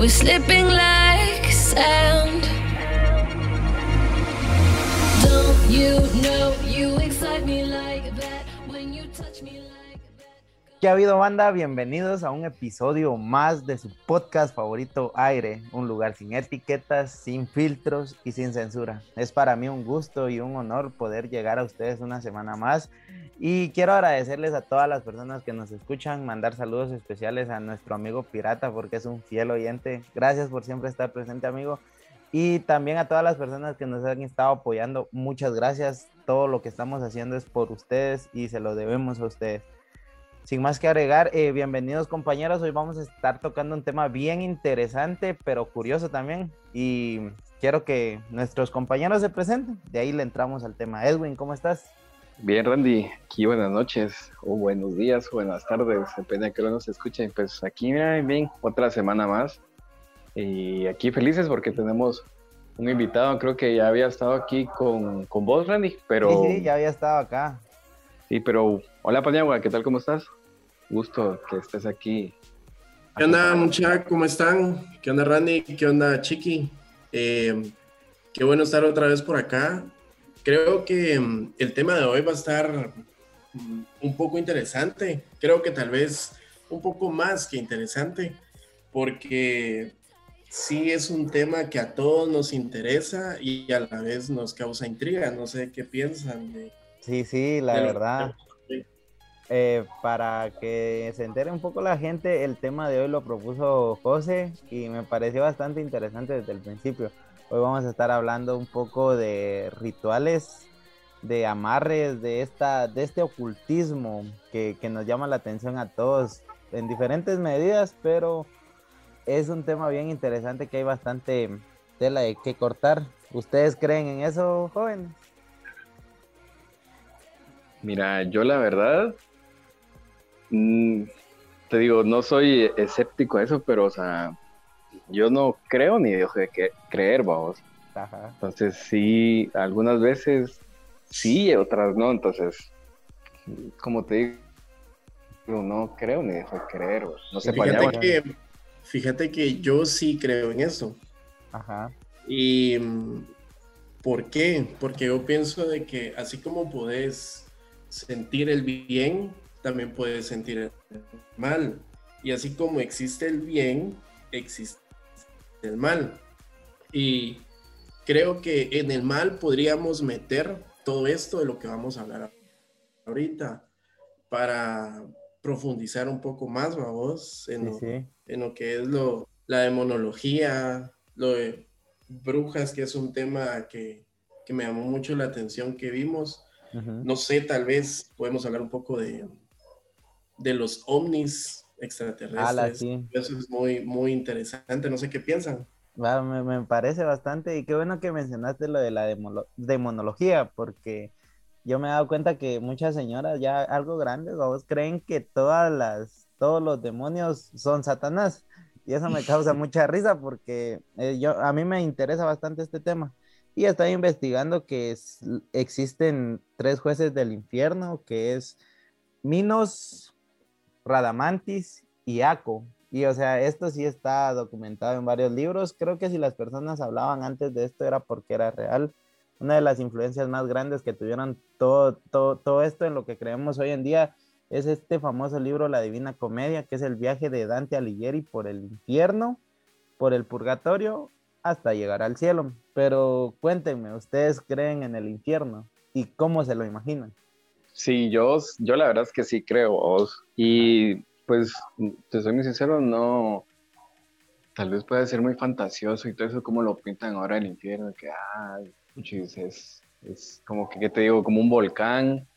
we're slipping like sand. Don't you know ¿Qué ha habido banda? Bienvenidos a un episodio más de su podcast favorito Aire, un lugar sin etiquetas, sin filtros y sin censura. Es para mí un gusto y un honor poder llegar a ustedes una semana más y quiero agradecerles a todas las personas que nos escuchan, mandar saludos especiales a nuestro amigo Pirata porque es un fiel oyente. Gracias por siempre estar presente amigo. Y también a todas las personas que nos han estado apoyando, muchas gracias. Todo lo que estamos haciendo es por ustedes y se lo debemos a ustedes. Sin más que agregar, eh, bienvenidos compañeros. Hoy vamos a estar tocando un tema bien interesante, pero curioso también. Y quiero que nuestros compañeros se presenten. De ahí le entramos al tema. Edwin, ¿cómo estás? Bien, Randy, aquí buenas noches, o buenos días, o buenas tardes, depende de que lo nos escuchen. Pues aquí, mira, bien, otra semana más. Y aquí felices porque tenemos un invitado, creo que ya había estado aquí con, con vos, Randy, pero... Sí, sí, ya había estado acá. Sí, pero hola Paniagua, ¿qué tal? ¿Cómo estás? Gusto que estés aquí. ¿Qué onda, muchachos? ¿Cómo están? ¿Qué onda, Randy? ¿Qué onda, Chiqui? Eh, qué bueno estar otra vez por acá. Creo que mm, el tema de hoy va a estar mm, un poco interesante. Creo que tal vez un poco más que interesante, porque sí es un tema que a todos nos interesa y a la vez nos causa intriga. No sé qué piensan de, Sí, sí, la de lo- verdad. Eh, para que se entere un poco la gente, el tema de hoy lo propuso José y me pareció bastante interesante desde el principio. Hoy vamos a estar hablando un poco de rituales, de amarres, de, esta, de este ocultismo que, que nos llama la atención a todos en diferentes medidas, pero es un tema bien interesante que hay bastante tela de que cortar. ¿Ustedes creen en eso, jóvenes? Mira, yo la verdad, mm, te digo, no soy escéptico a eso, pero, o sea, yo no creo ni dejo de que- creer, vamos. Ajá. Entonces sí, algunas veces sí, otras no. Entonces, como te digo, no creo ni dejo de creer. güey. No sé, Fíjate que, fíjate que yo sí creo en eso. Ajá. ¿Y por qué? Porque yo pienso de que así como puedes sentir el bien, también puedes sentir el mal. Y así como existe el bien, existe el mal. Y creo que en el mal podríamos meter todo esto de lo que vamos a hablar ahorita para profundizar un poco más, vamos, en, Sí, lo- sí. en lo que es lo, la demonología, lo de brujas, que es un tema que, que me llamó mucho la atención que vimos. No sé, tal vez podemos hablar un poco de, de los ovnis extraterrestres. Ala, sí. Eso es muy, muy interesante. No sé qué piensan. Me, me parece bastante y qué bueno que mencionaste lo de la demonología porque yo me he dado cuenta que muchas señoras ya algo grandes vos creen que todas las todos los demonios son Satanás y eso me causa mucha risa porque eh, yo a mí me interesa bastante este tema y estoy investigando que es- existen tres jueces del infierno que es Minos, Radamantis y Aco. Y o sea, esto sí está documentado en varios libros. Creo que si las personas hablaban antes de esto era porque era real. Una de las influencias más grandes que tuvieron todo, todo, todo esto en lo que creemos hoy en día es este famoso libro La Divina Comedia, que es el viaje de Dante Alighieri por el infierno, por el purgatorio, hasta llegar al cielo. Pero cuéntenme, ¿ustedes creen en el infierno? ¿Y cómo se lo imaginan? Sí, yo, yo la verdad es que sí creo. Y pues, te soy muy sincero, no. Tal vez puede ser muy fantasioso y todo eso, como lo pintan ahora el infierno, que, ah, es, es como que, ¿qué te digo? Como un volcán,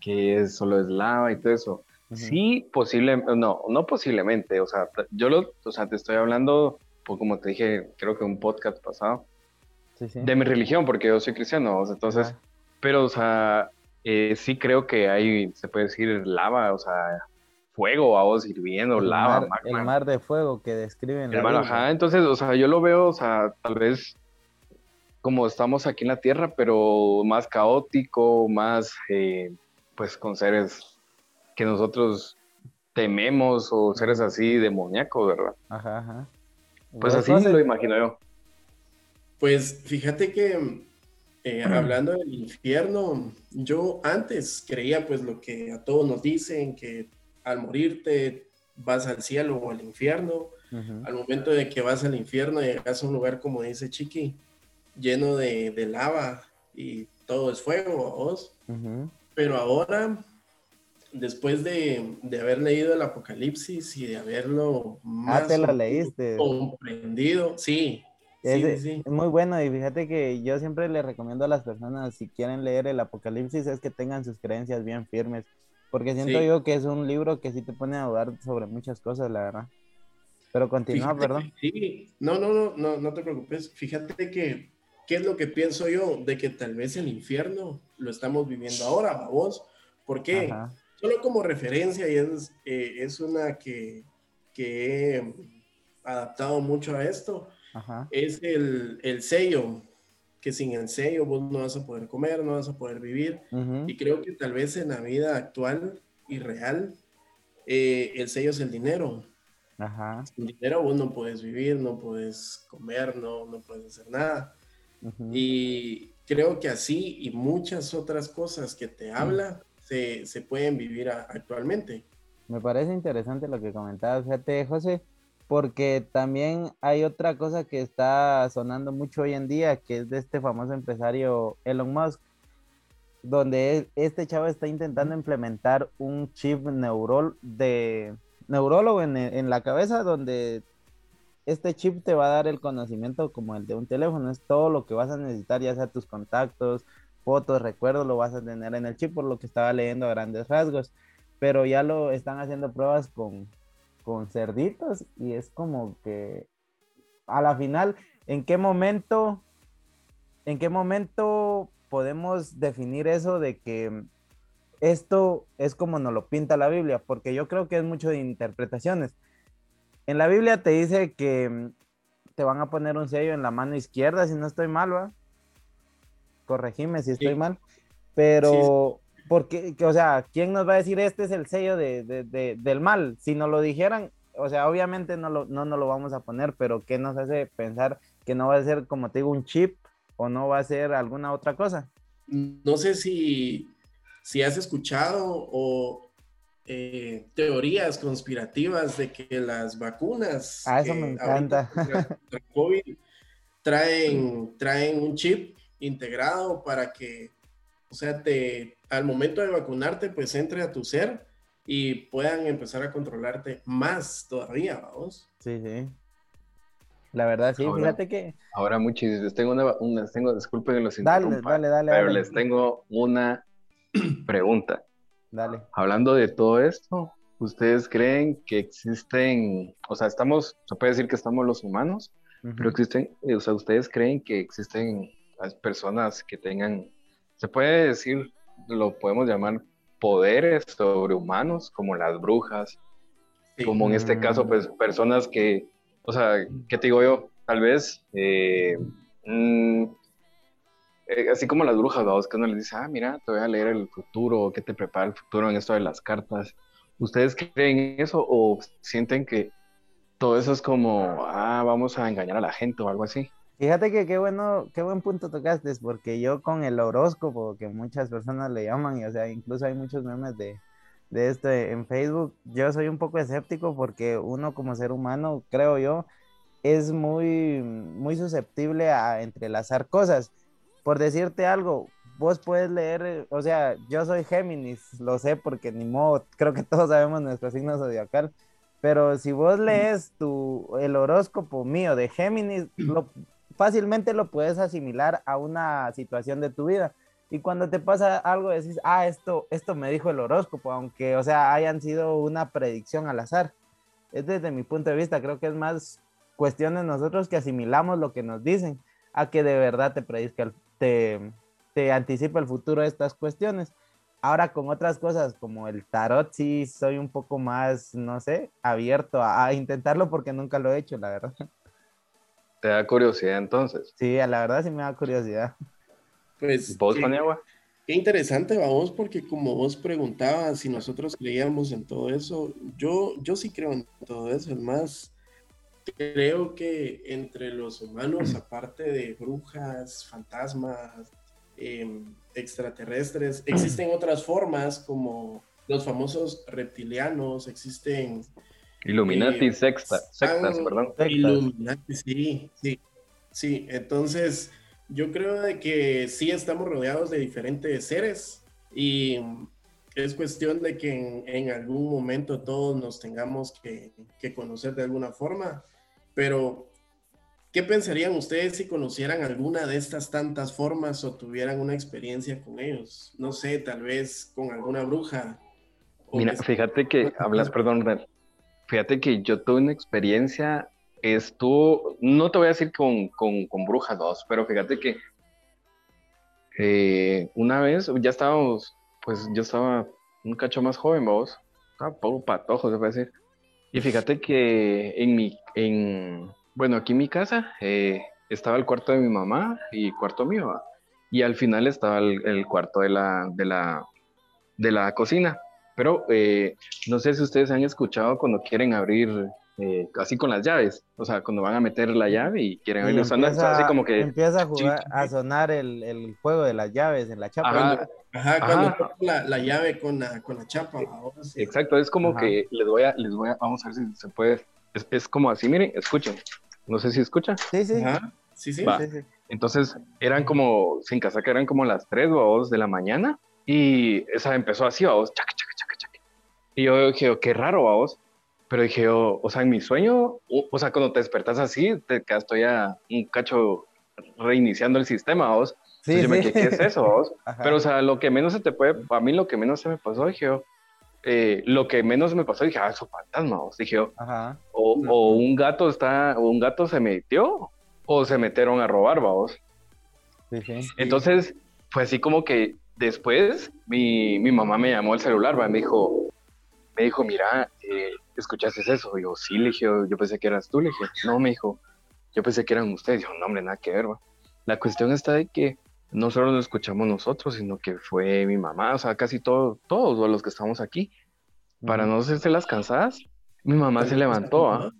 que es, solo es lava y todo eso. Sí, posible, no, no posiblemente, o sea, yo lo, o sea, te estoy hablando, pues, como te dije, creo que un podcast pasado, Sí, sí. de mi religión, porque yo soy cristiano, o sea, entonces, pero, o sea, eh, sí creo que hay, se puede decir, lava, o sea, fuego, vamos, hirviendo, el lava, mar, magma. el mar de fuego que describen. Hermano, Biblia. ajá, entonces, o sea, yo lo veo, o sea, tal vez como estamos aquí en la Tierra, pero más caótico, más, eh, pues, con seres que nosotros tememos o seres así demoníacos, ¿verdad? Ajá, ajá. Pues ¿Vos, así lo imagino yo. Pues fíjate que eh, hablando del infierno, yo antes creía pues lo que a todos nos dicen, que al morirte vas al cielo o al infierno. Ujú, Al momento de que vas al infierno, llegas a un lugar, como dice Chiqui, lleno de, de lava y todo es fuego, vos. ujú. Pero ahora, después de, de haber leído el Apocalipsis y de haberlo Ah, más te lo menos leíste. comprendido, sí, Es, sí, sí, es muy bueno y fíjate que yo siempre le recomiendo a las personas si quieren leer el Apocalipsis es que tengan sus creencias bien firmes, porque siento Sí. yo que es un libro que sí te pone a dudar sobre muchas cosas, la verdad. Pero continúa, Fíjate perdón. no, no, no, no, no te preocupes. Fíjate que, ¿qué es lo que pienso yo? De que tal vez el infierno lo estamos viviendo ahora, vos. ¿Por qué? Ajá. Solo como referencia, y es, eh, es una que, que he adaptado mucho a esto, Ajá. es el, el sello, que sin el sello vos no vas a poder comer, no vas a poder vivir. ujú, Y creo que tal vez en la vida actual y real, eh, el sello es el dinero. Ajá. Sin dinero vos no puedes vivir, no puedes comer, no, no puedes hacer nada. ujú. Y creo que así y muchas otras cosas que te habla se, se pueden vivir a- actualmente. Me parece interesante lo que comentabas, fíjate, José, porque también hay otra cosa que está sonando mucho hoy en día, que es de este famoso empresario Elon Musk, donde él- este chavo está intentando implementar un chip neurol de neurólogo en, e- en la cabeza, donde este chip te va a dar el conocimiento como el de un teléfono, es todo lo que vas a necesitar, ya sea tus contactos, fotos, recuerdos, lo vas a tener en el chip, por lo que estaba leyendo a grandes rasgos pero ya lo están haciendo pruebas con, con cerditos y es como que a la final, ¿en qué momento, en qué momento podemos definir eso de que esto es como nos lo pinta la Biblia? Porque yo creo que es mucho de interpretaciones. En la Biblia te dice que te van a poner un sello en la mano izquierda, si no estoy mal, ¿va? Corregime si estoy Sí. mal. Pero, porque, que, o sea, ¿quién nos va a decir este es el sello de, de- de- del mal? Si nos lo dijeran, o sea, obviamente no, lo, no nos lo vamos a poner, pero ¿qué nos hace pensar que no va a ser, como te digo, un chip o no va a ser alguna otra cosa? No sé si, si has escuchado o eh, teorías conspirativas de que las vacunas Ah, eso me encanta. COVID traen, traen un chip integrado para que, o sea, te, al momento de vacunarte, pues entre a tu ser y puedan empezar a controlarte más todavía, vamos. Sí, sí. La verdad, sí, Ahora- fíjate que... Ahora, muchis, les tengo una, una- tengo, disculpen los Dale, dale, dale, pero dale. les tengo una pregunta. Dale. Hablando de todo esto, ¿ustedes creen que existen, o sea, estamos, se puede decir que estamos los humanos, Ujú. pero existen, eh, o sea, ¿ustedes creen que existen las personas que tengan, se puede decir, lo podemos llamar poderes sobrehumanos, como las brujas, Sí. como en este caso, pues personas que, o sea, ¿qué te digo yo? Tal vez, eh, mm, eh, así como las brujas, ¿vamos? que uno les dice, ah, mira, te voy a leer el futuro, ¿qué te prepara el futuro en esto de las cartas? ¿Ustedes creen eso o sienten que todo eso es como, ah, vamos a engañar a la gente o algo así? Fíjate que qué bueno, qué buen punto tocaste, porque yo con el horóscopo, que muchas personas le llaman, y o sea, incluso hay muchos memes de, de esto en Facebook, yo soy un poco escéptico porque uno como ser humano, creo yo, es muy, muy susceptible a entrelazar cosas. Por decirte algo, vos puedes leer, o sea, yo soy Géminis, lo sé porque ni modo, creo que todos sabemos nuestro signo zodiacal, pero si vos lees tu, el horóscopo mío de Géminis, lo, fácilmente lo puedes asimilar a una situación de tu vida. Y cuando te pasa algo, decís, ah, esto, esto me dijo el horóscopo, aunque, o sea, hayan sido una predicción al azar. Es desde mi punto de vista, creo que es más cuestión de nosotros que asimilamos lo que nos dicen, a que de verdad te predizca, te, te anticipa el futuro de estas cuestiones. Ahora con otras cosas como el tarot, sí soy un poco más, no sé, abierto a, a intentarlo porque nunca lo he hecho, la verdad. ¿Te da curiosidad entonces? Sí, a la verdad sí me da curiosidad. Pues, ¿Vos, qué, Paniagua? qué interesante, vamos, porque como vos preguntabas si nosotros creíamos en todo eso, yo, yo sí creo en todo eso, es más, creo que entre los humanos, aparte de brujas, fantasmas, em, extraterrestres, existen otras formas como los famosos reptilianos, existen Illuminati sexta, sectas, perdón. Sectas. Illuminati, sí, sí, sí. Entonces, yo creo de que sí estamos rodeados de diferentes seres y es cuestión de que en, en algún momento todos nos tengamos que, que conocer de alguna forma. Pero, ¿qué pensarían ustedes si conocieran alguna de estas tantas formas o tuvieran una experiencia con ellos? No sé, tal vez con alguna bruja. Mira, que- fíjate que hablas, perdón. Fíjate que yo tuve una experiencia, estuvo, no te voy a decir con, con, con Bruja 2, pero fíjate que eh, una vez ya estábamos, pues yo estaba un cacho más joven, vos, estaba poco patojo, se puede decir. Y fíjate que en mi, en, bueno, aquí en mi casa eh, estaba el cuarto de mi mamá y cuarto mío, y al final estaba el, el cuarto de la, de la, de la cocina. Pero eh, no sé si ustedes han escuchado cuando quieren abrir eh, así con las llaves, o sea, cuando van a meter la llave y quieren abrir los andas, empieza, así como que, empieza a jugar, a sonar el, el juego de las llaves en la chapa. Ajá, Ajá, cuando Ajá. la, la llave con la, con la chapa. ahora sí. exacto, es como Ajá. que les voy a, les voy a, vamos a ver si se puede, es, es como así, miren, escuchen, no sé si escuchan. Sí, sí. Ajá, sí, sí. Sí, sí. Entonces eran como, sin casaca, eran como las 3 o 2 de la mañana y esa empezó así, chaca, chaca, chaca. Y yo dije, oh, qué raro, vamos. Pero dije, yo, o sea, en mi sueño, o, o sea, cuando te despertas así, te quedas todavía un cacho reiniciando el sistema, vos. Sí, Entonces yo me sí. quedé, ¿qué es eso, vos? Pero, o sea, lo que menos se te puede, a mí lo que menos se me pasó, dije yo, eh, lo que menos me pasó, dije, ah, eso fantasma, vos. Dije yo, Ajá. o, o un gato está, o un gato se metió, o se metieron a robar, vos. Sí, sí. Entonces, fue así como que después mi, mi mamá me llamó al celular, ¿va? me dijo, me dijo, mira, eh, ¿escuchaste eso? Yo, sí, le dije, yo, yo pensé que eras tú, le dije, no, me dijo, yo pensé que eran ustedes. Dijo, no, hombre, nada que ver, ¿va? La cuestión está de que no solo lo escuchamos nosotros, sino que fue mi mamá, o sea, casi todo, todos los que estamos aquí. Para no hacerse las cansadas, mi mamá se levantó, ¿ah?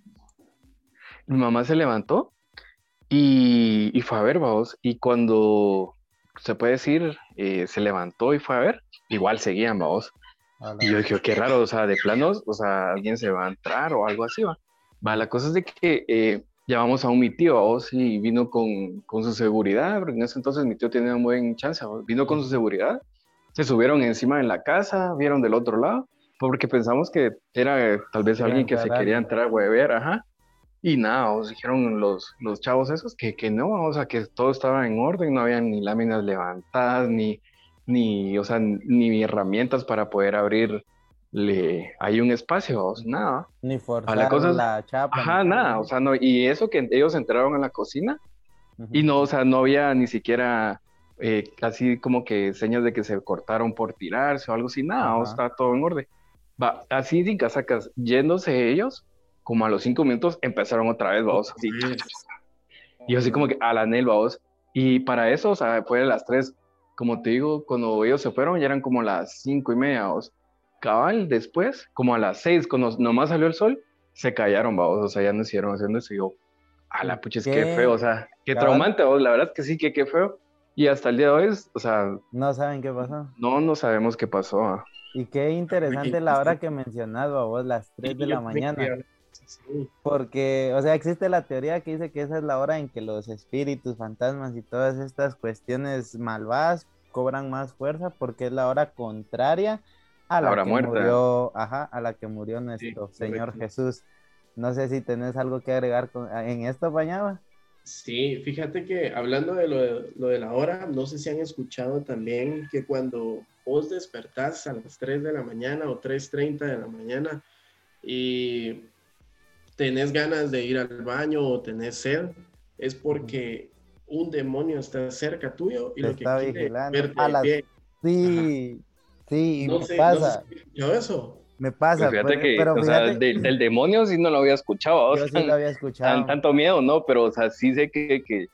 Mi mamá se levantó y, y fue a ver, vamos. Y cuando se puede decir, eh, se levantó y fue a ver, igual seguían, vamos. A Y yo dije, qué raro, o sea, de planos, o sea, alguien se va a entrar o algo así, va. Va, la cosa es de que eh, llamamos a un mi tío, vos, y vino con, con su seguridad, porque en ese entonces mi tío tenía un buen chance, ¿vos? vino con su seguridad, se subieron encima de la casa, vieron del otro lado, porque pensamos que era eh, tal vez alguien que se quería entrar a huevear, ajá. Y nada, os dijeron los, los chavos esos que, que no, o sea, que todo estaba en orden, no había ni láminas levantadas, ni, ni, o sea, ni herramientas para poder abrirle ahí un espacio, o sea, nada. Ni forzar A la cosa la chapa. Ajá, ni- nada, o sea, no, y eso que ellos entraron a la cocina Ujú. y no, o sea, no había ni siquiera eh, así como que señas de que se cortaron por tirarse o algo así, nada, o Ajá. está todo en orden. Va, así sin casacas, yéndose ellos, como a los cinco minutos empezaron otra vez, vamos, así, y yo así como que a la Nel, vamos, y para eso, o sea, fue a las tres, como te digo, cuando ellos se fueron ya eran como las cinco y media, vamos. Cabal, después, como a las seis, cuando nomás salió el sol, se callaron, vamos, o sea, ya no hicieron haciendo eso, y yo, a la pucha, es que ¿Qué? feo, o sea, qué Cabal. traumante, vos, la verdad es que sí, que qué feo, y hasta el día de hoy, o sea, No saben qué pasó. no, no sabemos qué pasó, ah. Y qué interesante la hora que mencionado a vos, las 3 de la mañana. Sí. Porque, o sea, existe la teoría que dice que esa es la hora en que los espíritus, fantasmas y todas estas cuestiones malvadas cobran más fuerza porque es la hora contraria a la, La hora que muerta. murió, ajá, a la que murió nuestro Sí, Señor correcto. Jesús. No sé si tenés algo que agregar con- en esto, Pañaba. Sí, fíjate que hablando de lo, de lo de la hora, no sé si han escuchado también que cuando vos despertás a las 3 de la mañana o 3.30 de la mañana y tenés ganas de ir al baño o tenés sed, es porque un demonio está cerca tuyo y Te lo que está quiere vigilando. verte A las- pie. Sí, sí, y No me sé, pasa, no sé escuchado eso. me pasa. Pues fíjate pero- que, pero o sea, del, del demonio sí no lo había escuchado, o yo sea, sí lo había escuchado. tan, tanto miedo, ¿no? Pero, o sea, sí sé que, que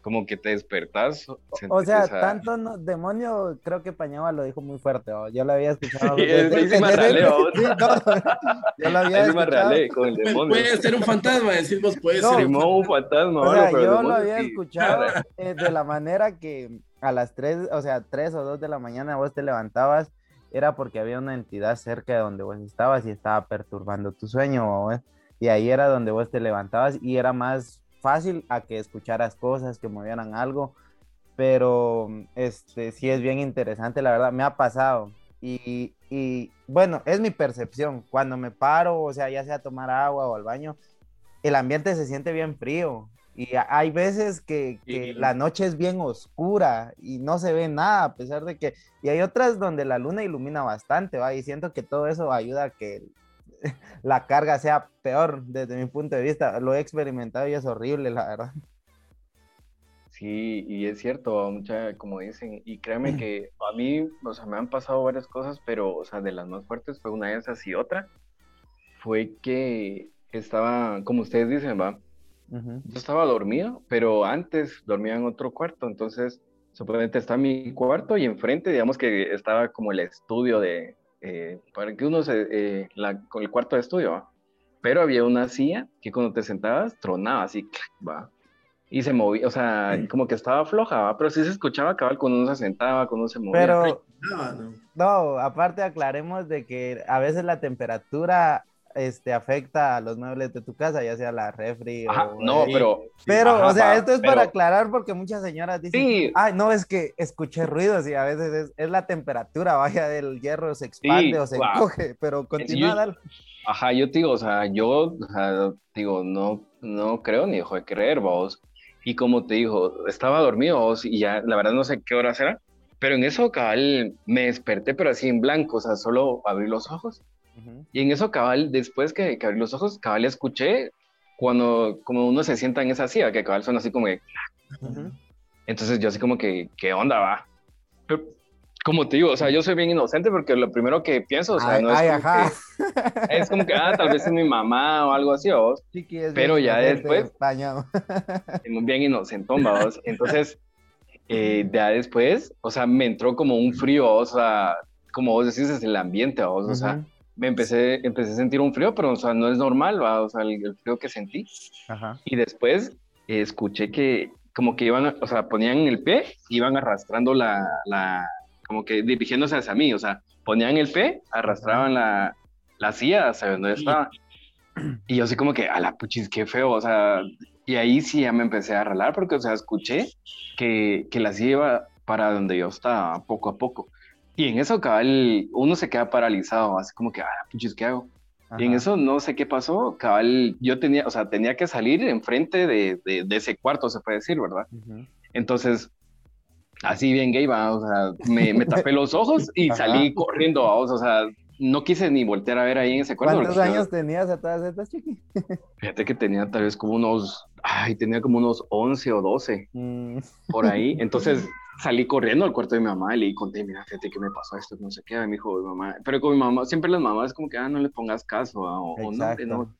como que te despertás. O sea, esa- tanto no- demonio, creo que Pañaba lo dijo muy fuerte, ¿o? yo lo había escuchado. Sí, sí me ralé, ¿o? Sí, no, yo lo había escuchado. con el Pu- demonio. Puede ser un fantasma, decimos, puede No, ser un fantasma. O o sea, algo, pero yo lo había sí. escuchado eh, de la manera que a las 3, o sea, 3 o 2 de la mañana vos te levantabas, era porque había una entidad cerca de donde vos estabas y estaba perturbando tu sueño, ¿o? y ahí era donde vos te levantabas y era más fácil a que escucharas cosas, que movieran algo, pero este sí es bien interesante, la verdad, me ha pasado. Y, y, bueno, es mi percepción. Cuando me paro, o sea, ya sea a tomar agua o al baño, el ambiente se siente bien frío. Y hay veces que, que Sí. la noche es bien oscura y no se ve nada, a pesar de que... Y hay otras donde la luna ilumina bastante, ¿va? Y siento que todo eso ayuda a que la carga sea peor desde mi punto de vista. Lo he experimentado y es horrible, la verdad. Sí, y es cierto, mucha, como dicen, y créeme que a mí, o sea, me han pasado varias cosas, pero, o sea, de las más fuertes fue una de esas y otra, fue que estaba, como ustedes dicen, va, yo estaba dormido, pero antes dormía en otro cuarto, entonces, supuestamente está mi cuarto y enfrente, digamos que estaba como el estudio de, eh, para que uno se, eh, la, con el cuarto de estudio, ¿va? Pero había una silla que cuando te sentabas tronaba así, va. Y se movía, o sea, como que estaba floja, ¿va? Pero sí se escuchaba cabal cuando uno se sentaba, cuando uno se movía. Pero Ah, no. no, aparte aclaremos de que a veces la temperatura este, afecta a los muebles de tu casa, ya sea la refri Ajá, o... no, pero... Pero, ajá, o sea, esto es pero- para aclarar porque muchas señoras dicen, Sí. ay, no, es que escuché ruidos y a veces es, es la temperatura, vaya, del hierro se expande Sí, o se guau. encoge, pero continúa, dale. Ajá, yo te digo, o sea, yo, digo, no, no creo ni dejo de creer, vos. Y como te digo, estaba dormido, vos, y ya, la verdad no sé qué hora era, pero en eso, cabal, me desperté, pero así en blanco, o sea, solo abrí los ojos. Y en eso, cabal, después que, que abrí los ojos, cabal, escuché cuando, como uno se sienta en esa silla, que cabal suena así como que, Ujú. entonces yo así como que, ¿qué onda va? Pero, como te digo, o sea, yo soy bien inocente porque lo primero que pienso, o sea, Ay, no es ay, como ajá. que- es como que, ah, tal vez es mi mamá o algo así, es Pero bien ya después- Pañado. bien inocentón, vamos. Entonces, eh, ya después, o sea, me entró como un frío, o sea, como vos decís, es el ambiente, vos, o sea, Ujú. Me empecé, empecé a sentir un frío, pero, o sea, no es normal, ¿va? o sea, el, el frío que sentí. Ajá. Y después eh, escuché que como que iban, o sea, ponían el pie, iban arrastrando la, la, como que dirigiéndose hacia mí, o sea, ponían el pie, arrastraban la, la silla hacia donde estaba. Y yo así como que, a la puchis, qué feo, o sea, y ahí sí ya me empecé a ralar porque, o sea, escuché que, que la silla iba para donde yo estaba, poco a poco. Y en eso, cabal, uno se queda paralizado, así como que, a la puchis, ¿qué hago? Y en ajá. eso no sé qué pasó, cabal, yo tenía, o sea, tenía que salir enfrente de, de, de ese cuarto, se puede decir, ¿verdad? Ujú. Entonces, así bien gay, va, o sea, me, me tapé los ojos y Ajá. salí corriendo, vamos, o sea, no quise ni voltear a ver ahí en ese cuarto. ¿Cuántos años tenías a todas estas, Chiqui? Fíjate que tenía tal vez como unos, ay, tenía como unos 11 o 12 Mm, por ahí. Entonces salí corriendo al cuarto de mi mamá y le conté, mira, fíjate que me pasó esto, no sé qué, me dijo mi mamá. Pero con mi mamá, siempre las mamás como que, ah, no le pongas caso, ah, o, o no, no,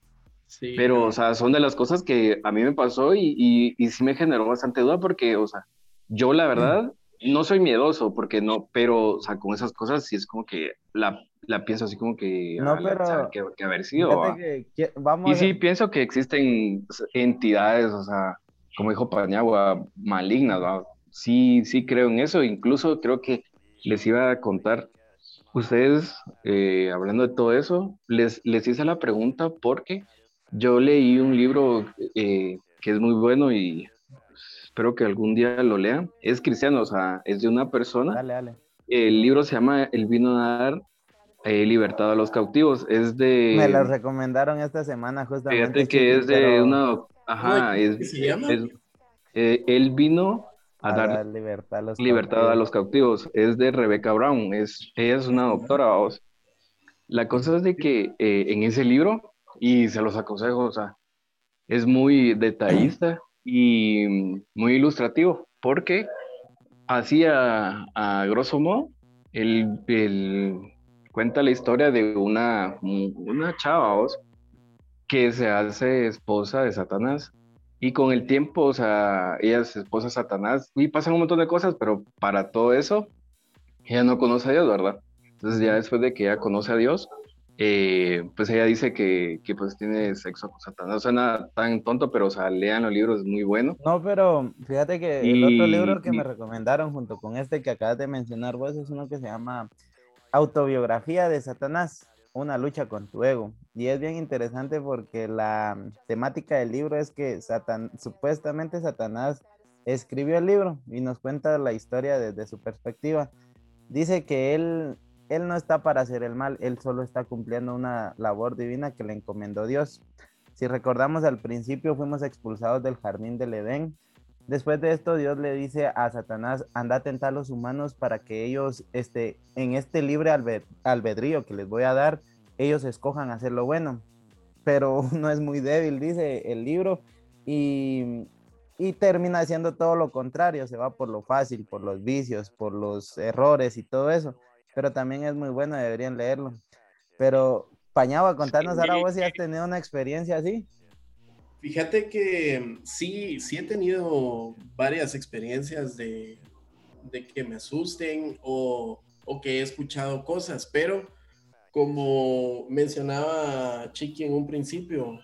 Sí, Pero, o sea, son de las cosas que a mí me pasó y, y, y sí me generó bastante duda porque, o sea, yo la verdad no soy miedoso porque no, pero, o sea, con esas cosas sí es como que la, la pienso así como que, No, "Ala, pero- sabe que, que haber sido. fíjate va". que qui- vamos Y a- sí pienso que existen entidades, o sea, como dijo Paniagua, malignas, ¿va? Sí, sí creo en eso, incluso creo que les iba a contar ustedes, eh, hablando de todo eso, les, les hice la pregunta porque yo leí un libro eh, que es muy bueno y espero que algún día lo lean. Es cristiano, o sea, es de una persona. Dale, dale. El libro se llama El vino a dar eh, libertad a los cautivos. Es de... Me lo recomendaron esta semana justamente. Fíjate que es de pero una... Ajá, ¿Cómo es, se llama? es- eh, él vino a a dar dar libertad a los libertad a los cautivos. Es de Rebecca Brown. Es, ella es una doctora, vamos. La cosa es de que eh, en ese libro, y se los aconsejo, o sea, es muy detallista y muy ilustrativo, porque así a, a grosso modo, él, él cuenta la historia de una, una chava, vamos, que se hace esposa de Satanás. Y con el tiempo, o sea, ella es esposa de Satanás y pasan un montón de cosas, pero para todo eso, ella no conoce a Dios, ¿verdad? Entonces ya después de que ella conoce a Dios, eh, pues ella dice que, que pues tiene sexo con Satanás. Suena tan tonto, pero o sea, lean los libros, es muy bueno. No, pero fíjate que el otro Y- libro que y- me recomendaron junto con este que acabas de mencionar vos es uno que se llama Autobiografía de Satanás, una lucha con tu ego. Y es bien interesante porque la temática del libro es que Satan, supuestamente Satanás escribió el libro y nos cuenta la historia desde su perspectiva. Dice que él, él no está para hacer el mal, él solo está cumpliendo una labor divina que le encomendó Dios. Si recordamos al principio fuimos expulsados del jardín del Edén. Después de esto Dios le dice a Satanás, anda a tentar a los humanos para que ellos, este, en este libre albe- albedrío que les voy a dar, ellos escojan hacer lo bueno. Pero uno es muy débil, dice el libro, y, y termina haciendo todo lo contrario, se va por lo fácil, por los vicios, por los errores y todo eso. Pero también es muy bueno, deberían leerlo. Pero, Pañaba, contanos ahora vos si has tenido una experiencia así. Fíjate que sí, sí he tenido varias experiencias de, que me asusten o, que he escuchado cosas, pero como mencionaba Chiqui en un principio,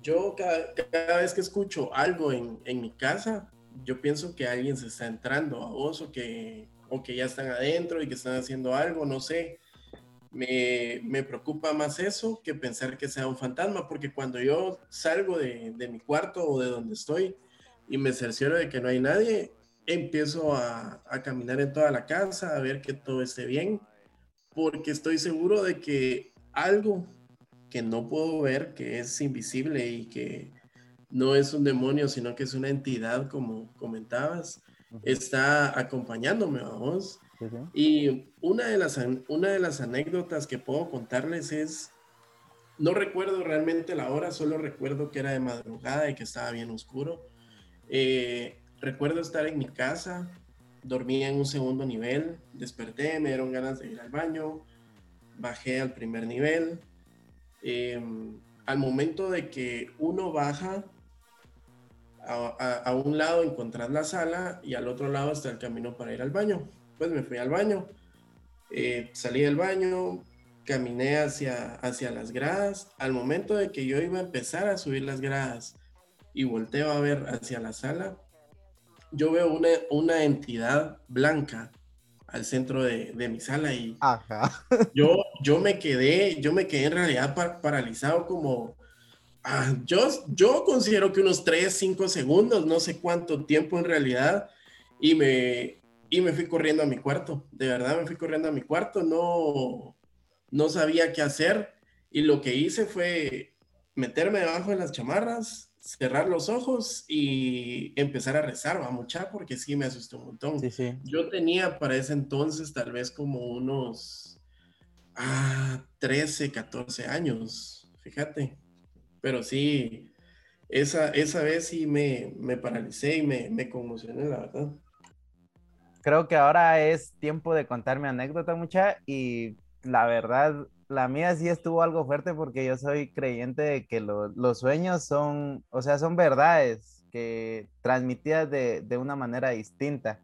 yo cada, cada vez que escucho algo en, en mi casa, yo pienso que alguien se está entrando a vos o que, o que ya están adentro y que están haciendo algo, no sé. Me, me preocupa más eso que pensar que sea un fantasma, porque cuando yo salgo de, de mi cuarto o de donde estoy y me cercioro de que no hay nadie, empiezo a, a caminar en toda la casa, a ver que todo esté bien, porque estoy seguro de que algo que no puedo ver, que es invisible y que no es un demonio, sino que es una entidad, como comentabas, está acompañándome, vamos. Y una de, las, una de las anécdotas que puedo contarles es, no recuerdo realmente la hora, solo recuerdo que era de madrugada y que estaba bien oscuro. Eh, recuerdo estar en mi casa, dormía en un segundo nivel, desperté, me dieron ganas de ir al baño, bajé al primer nivel. Eh, al momento de que uno baja, a un lado encontrás la sala y al otro lado está el camino para ir al baño. Pues me fui al baño, eh, salí del baño, caminé hacia, hacia las gradas. Al momento de que yo iba a empezar a subir las gradas y volteo a ver hacia la sala, yo veo una, una entidad blanca al centro de, de mi sala y Ajá. yo, yo me quedé, yo me quedé en realidad pa- paralizado como, ah, yo, yo considero que unos 3, 5 segundos, no sé cuánto tiempo en realidad, y me, y me fui corriendo a mi cuarto, de verdad me fui corriendo a mi cuarto, no, no sabía qué hacer, y lo que hice fue meterme debajo de las chamarras, cerrar los ojos y empezar a rezar, va mucha, porque sí me asustó un montón. Sí, sí. Yo tenía para ese entonces tal vez como unos ah, 13, 14 años, fíjate. Pero sí, esa, esa vez sí me, me paralicé y me, me conmocioné, la verdad. Creo que ahora es tiempo de contar mi anécdota, mucha, y la verdad, la mía sí estuvo algo fuerte porque yo soy creyente de que lo- los sueños son, o sea, son verdades que transmitidas de, de una manera distinta.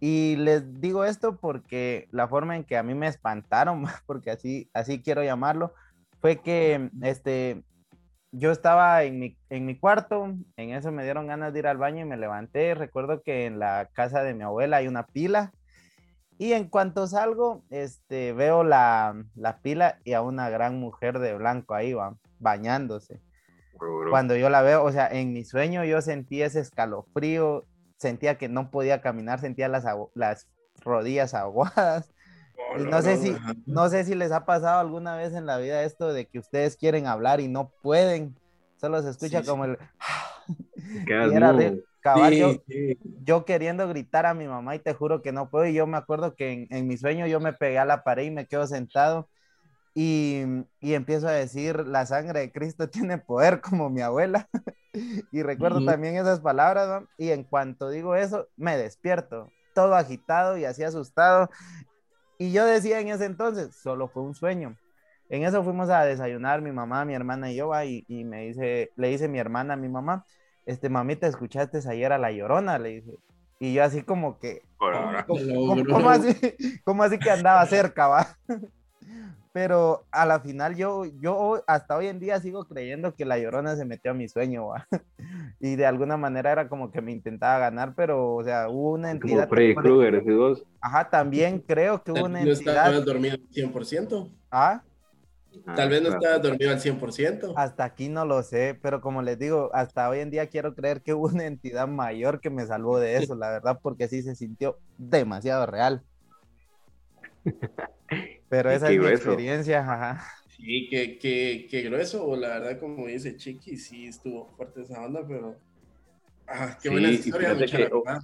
Y les digo esto porque la forma en que a mí me espantaron, porque así, así quiero llamarlo, fue que este, yo estaba en mi, en mi cuarto, en eso me dieron ganas de ir al baño y me levanté. Recuerdo que en la casa de mi abuela hay una pila Y en cuanto salgo, este, veo la, la pila y a una gran mujer de blanco ahí va, bañándose. Cuando yo la veo, o sea, en mi sueño yo sentí ese escalofrío, sentía que no podía caminar, sentía las, las rodillas aguadas. Y no sé si, no sé si les ha pasado alguna vez en la vida esto de que ustedes quieren hablar y no pueden. Solo se escucha Sí, sí. como el... Y era horrible. Cabal, yo, Sí, sí. yo queriendo gritar a mi mamá y te juro que no puedo. Y yo me acuerdo que en, en mi sueño yo me pegué a la pared y me quedo sentado y, y empiezo a decir, la sangre de Cristo tiene poder como mi abuela. y recuerdo Ujú. también esas palabras, ¿no? y en cuanto digo eso, me despierto, todo agitado y así asustado. Y yo decía en ese entonces, solo fue un sueño. En eso fuimos a desayunar mi mamá, mi hermana y yo, va, y, y me dice, le dice mi hermana a mi mamá, este, mamita, ¿escuchaste ayer a La Llorona? Le dije. Y yo así como que, ¿cómo, cómo- cómo así, cómo así que andaba cerca, va? Pero a la final yo, yo hasta hoy en día sigo creyendo que La Llorona se metió a mi sueño, va. Y de alguna manera era como que me intentaba ganar, pero, o sea, hubo una Como entidad... Freddy Krueger, ese dos. Ajá, también creo que hubo Tal una vez no entidad... estabas dormido al 100%. Ah, Tal vez no claro. estabas dormido al 100%. Hasta aquí no lo sé, pero como les digo, hasta hoy en día quiero creer que hubo una entidad mayor que me salvó de eso, la verdad, porque sí se sintió demasiado real. Pero Y esa qué es mi experiencia, ajá. Sí, que, que, que grueso, la verdad, como dice Chiqui, sí estuvo fuerte esa onda, pero. Ah, qué Sí, buena y historia, fíjate mucha que- verdad.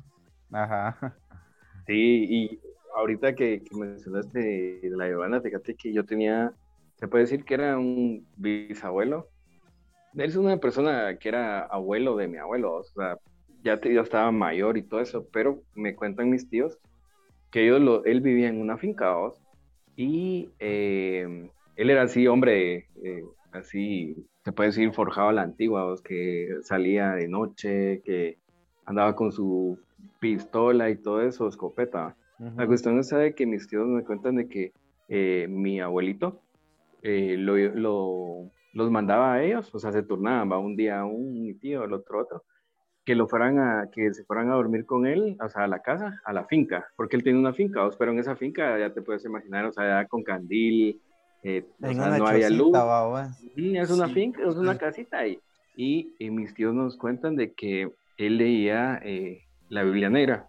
Ajá. Sí, y ahorita que, que mencionaste de la Llorona, fíjate que yo tenía, se puede decir que era un bisabuelo. Él es una persona que era abuelo de mi abuelo, o sea, ya, te- ya estaba mayor y todo eso, pero me cuentan mis tíos que ellos lo, él vivía en una finca, ¿vos? Y eh, él era así, hombre, eh, así, se puede decir, forjado a la antigua, ¿vos? que salía de noche, que andaba con su pistola y todo eso, escopeta. La ujú. cuestión es de que mis tíos me cuentan de que eh, mi abuelito lo, lo- los mandaba a ellos, o sea, se turnaban, va un día un mi tío, el otro otro, que lo fueran a, que se fueran a dormir con él, o sea, a la casa, a la finca, porque él tiene una finca, ¿vos? pero en esa finca ya te puedes imaginar, o sea, ya con candil, eh, o sea, no había luz. Sí, es una Sí. finca, es una casita y, y, y mis tíos nos cuentan de que él leía eh, la Biblia negra.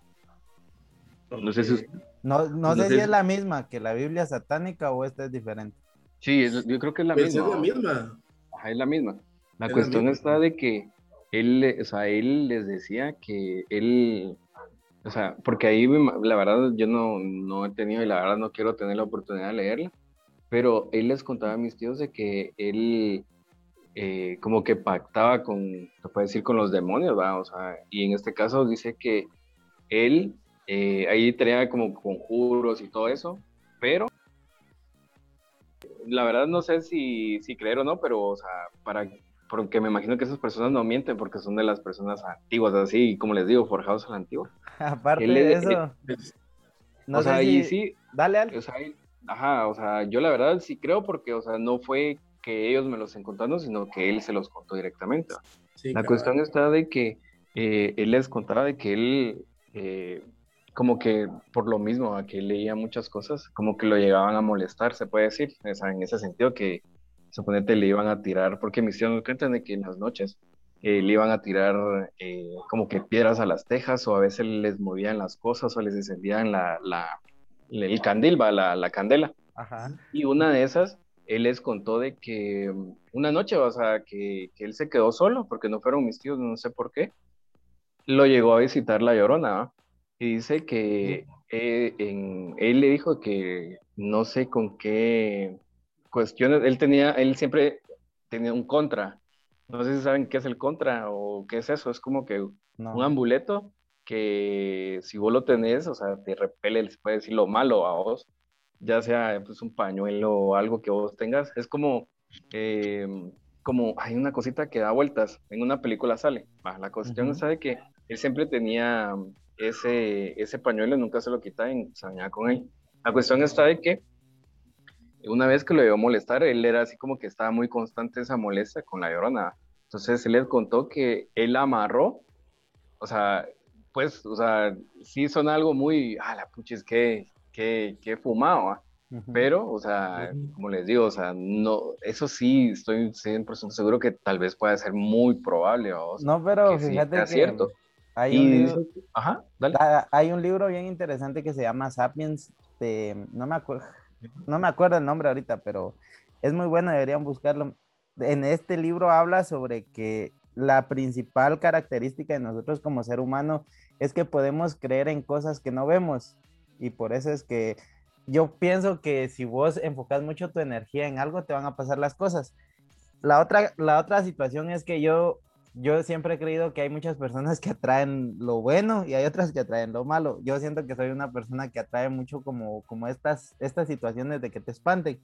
No sé si No, no sé si Entonces- es la misma que la Biblia satánica o esta es diferente. Sí, es- yo creo que es la Pues misma. es la ¿no? misma. Ajá, es la misma. La Es la cuestión misma. está de que él, o sea, él les decía que él, o sea, porque ahí la verdad yo no, no he tenido y la verdad no quiero tener la oportunidad de leerla, pero él les contaba a mis tíos de que él eh, como que pactaba con, se puede decir, con los demonios, ¿va? O sea, y en este caso dice que él eh, ahí tenía como conjuros y todo eso, pero la verdad no sé si, si creer o no, pero, o sea, para, porque me imagino que esas personas no mienten porque son de las personas antiguas, así, como les digo, forjados a la antigua. Aparte Él de es- eso, Pues, no o sea, sé y si... sí, Dale, Al. o sea, y- ajá, o sea, yo la verdad sí creo porque, o sea, no fue que ellos me los contaron, sino que él se los contó directamente. sí, La cuestión está de que eh, él les contaba de que él, eh, como que por lo mismo, a que él leía muchas cosas, como que lo llegaban a molestar, se puede decir, o sea, en ese sentido que suponete le iban a tirar, porque me cuentan de que en las noches eh, le iban a tirar eh, como que piedras a las tejas o a veces les movían las cosas o les encendían la, la, el candil, va, la, la candela. Ajá. Y una de esas, él les contó de que una noche, o sea, que, que él se quedó solo, porque no fueron mis tíos, no sé por qué, lo llegó a visitar la Llorona, ¿va? Y dice que eh, en- él le dijo que no sé con qué cuestiones, él tenía, él siempre tenía un contra. No sé si saben qué es el contra o qué es eso, es como que No. un amuleto que si vos lo tenés, o sea, te repele, se puede decir lo malo a vos, ya sea pues un pañuelo o algo que vos tengas, es como, eh, como hay una cosita que da vueltas, en una película sale, la cuestión Ujú. está de que él siempre tenía ese, ese pañuelo, nunca se lo quitaba y se con él. La cuestión está de que una vez que lo a molestar, él era así como que estaba muy constante esa molestia con la llorona. Entonces él les contó que él amarró, o sea, pues, o sea, sí son algo muy, ah, la puchis, qué, que, que he fumado, pero, o sea, como les digo, o sea, no, eso sí, estoy 100% seguro que tal vez pueda ser muy probable, vamos, No, pero que sí fíjate sea que cierto. hay Y un, libro, ajá, dale. ah, hay un libro bien interesante que se llama Sapiens, de, no me acuerdo, no me acuerdo el nombre ahorita, pero es muy bueno, deberían buscarlo. En este libro habla sobre que la principal característica de nosotros como ser humano es que podemos creer en cosas que no vemos. Y por eso es que yo pienso que si vos enfocas mucho tu energía en algo, te van a pasar las cosas. La otra, la otra situación es que yo, yo siempre he creído que hay muchas personas que atraen lo bueno y hay otras que atraen lo malo. Yo siento que soy una persona que atrae mucho como, como estas, estas situaciones de que te espanten,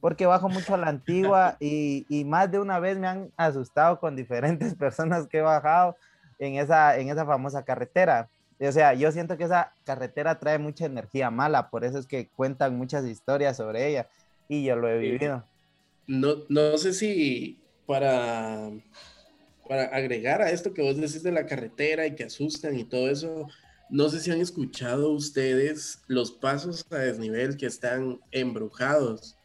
porque bajo mucho a la antigua y, y más de una vez me han asustado con diferentes personas que he bajado en esa, en esa famosa carretera. O sea, yo siento que esa carretera trae mucha energía mala, por eso es que cuentan muchas historias sobre ella y yo lo he vivido. No, no sé si para, para agregar a esto que vos decís de la carretera y que asustan y todo eso, no sé si han escuchado ustedes los pasos a desnivel que están embrujados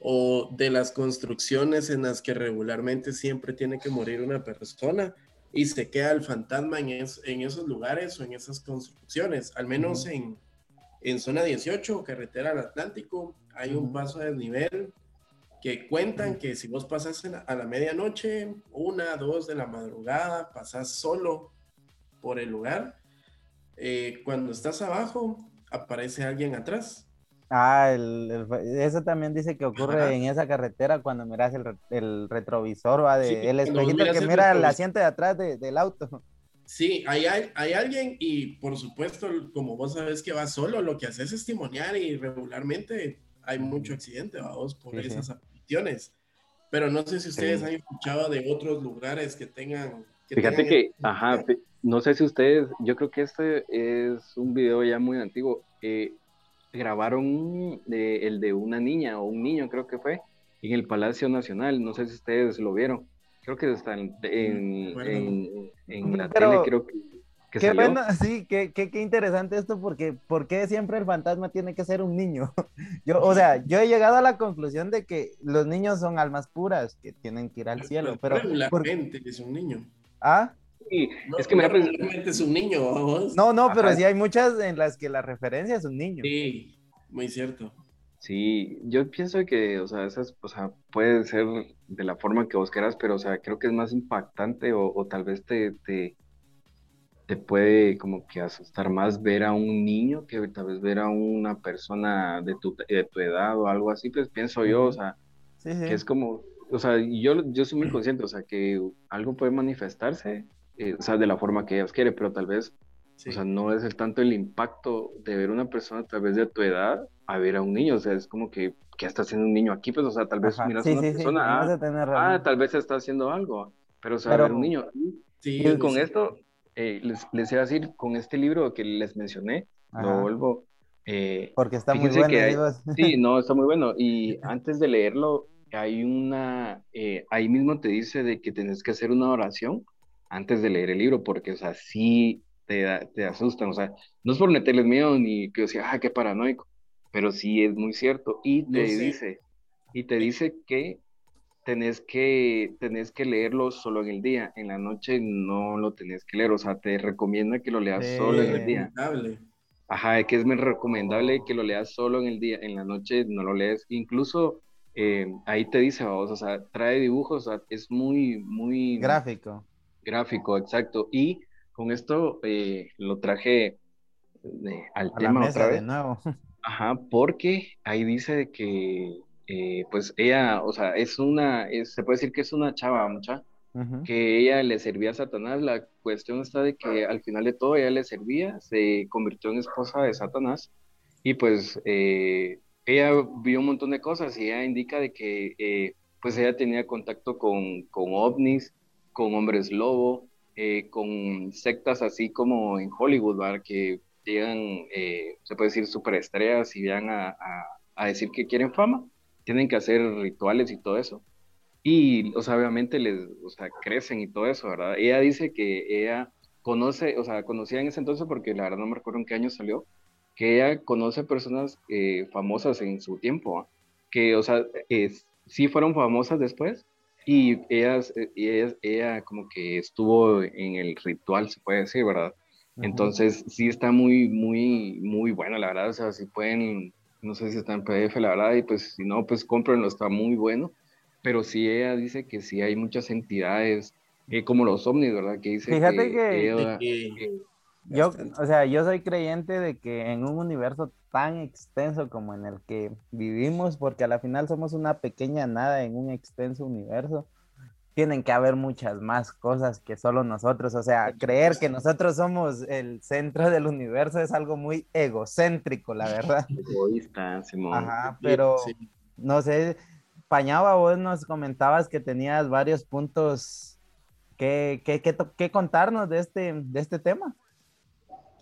o de las construcciones en las que regularmente siempre tiene que morir una persona y se queda el fantasma en, es- en esos lugares o en esas construcciones, al menos en, en zona 18, carretera al Atlántico, hay un paso a desnivel que cuentan que si vos pasas a la medianoche, una, dos de la madrugada, pasas solo por el lugar, eh, cuando estás abajo, aparece alguien atrás. Ah, el, el eso también dice que ocurre Ajá. en esa carretera cuando miras el, el retrovisor, va de, Sí, el espejito que mira el asiento de atrás de- del auto. Sí, hay, hay, hay alguien y por supuesto, como vos sabes que vas solo, lo que haces es testimoniar y regularmente hay mucho accidente, vamos, por Sí, sí. Pero no sé si ustedes Sí. han escuchado de otros lugares que tengan... que Fíjate tengan que, ajá, no sé si ustedes, yo creo que este es un video ya muy antiguo. eh, grabaron de- el de una niña o un niño, creo que fue, en el Palacio Nacional. No sé si ustedes lo vieron. Creo que está en, en, Bueno. en- en la Pero, tele, creo que, que Qué salió. bueno, sí, qué, qué, qué interesante esto, porque ¿por qué siempre el fantasma tiene que ser un niño? Yo, o sea, yo he llegado a la conclusión de que los niños son almas puras, que tienen que ir al cielo, pero... ¿por- Regularmente es un niño. ¿Ah? Sí, No, es que me regularmente es un niño, vamos. No, no, pero sí hay muchas en las que la referencia es un niño. Sí, muy cierto. Sí, yo pienso que, o sea, esas, o sea, puede ser de la forma que vos quieras, pero, o sea, creo que es más impactante o, o tal vez te, te, te puede como que asustar más ver a un niño que tal vez ver a una persona de tu, de tu edad o algo así, pues pienso yo, o sea, Sí, sí. que es como, o sea, yo, yo soy muy consciente, o sea, que algo puede manifestarse, eh, o sea, de la forma que ellos quieren, pero tal vez Sí. o sea, no es el tanto el impacto de ver una persona a través de tu edad a ver a un niño. O sea, es como que, ¿qué está haciendo un niño aquí? Pues, o sea, tal vez Ajá, miras sí, a una persona, ah, ah, tal vez está haciendo algo, pero, o sea, Pero- ver un niño. Sí, Y con esto, eh, les, les iba a decir, con este libro que les mencioné, Ajá. lo vuelvo. eh, Porque está muy bueno. que hay- digo. Sí, no, está muy bueno. Y antes de leerlo, hay una, eh, ahí mismo te dice de que tenés que hacer una oración antes de leer el libro, porque, o sea, sí te, da- te asustan, o sea, no es por meterles miedo ni que, o sea, ah, qué paranoico, pero sí es muy cierto. Y No te sé. dice, y te dice que tenés que, tenés que leerlo solo en el día, en la noche no lo tenés que leer, o sea, te recomienda que lo leas solo en el día. Recomendable. Ajá, que es muy recomendable que lo leas solo en el día, en la noche no lo lees. Incluso eh, ahí te dice, vamos, o sea, trae dibujos, o sea, es muy, muy Gráfico. gráfico, exacto. Y con esto eh, lo traje eh, al A la tema mesa otra de nuevo. Ajá, porque ahí dice de que, eh, pues ella, o sea, es una, es- se puede decir que es una chava, mucha, que ella le servía a Satanás. La cuestión está de que al final de todo ella le servía, se convirtió en esposa de Satanás y pues eh, ella vio un montón de cosas y ella indica de que eh, pues ella tenía contacto con, con ovnis, con hombres lobo, con sectas así como en Hollywood, ¿verdad? Que llegan, se puede decir, superestrellas y llegan a, a, a decir que quieren fama, tienen que hacer rituales y todo eso. Y, o sea, obviamente les, o sea, crecen y todo eso, ¿verdad? Ella dice que ella conoce, o sea, conocía en ese entonces porque la verdad no me recuerdo en qué año salió, que ella conoce personas eh, famosas en su tiempo, ¿ah? que, o sea, es, sí fueron famosas después, y ellas, eh, y ella, ella como que estuvo en el ritual, se puede decir, ¿verdad? Entonces, sí está muy, muy, muy bueno, la verdad. O sea, si pueden, no sé si está en PDF, la verdad, y pues si no, pues cómprenlo, está muy bueno. Pero sí, ella dice que sí hay muchas entidades, eh, como los ovnis, ¿verdad? Que dice Fíjate que, que- ella- Que- Yo, o sea, yo soy creyente de que en un universo tan extenso como en el que vivimos, porque a la final somos una pequeña nada en un extenso universo, tienen que haber muchas más cosas que solo nosotros. O sea, creer que nosotros somos el centro del universo es algo muy egocéntrico, la verdad. egoísta, Simón. Ajá, pero Sí. no sé, Pañaba, vos nos comentabas que tenías varios puntos que, que, que, to- que contarnos de este, de este tema.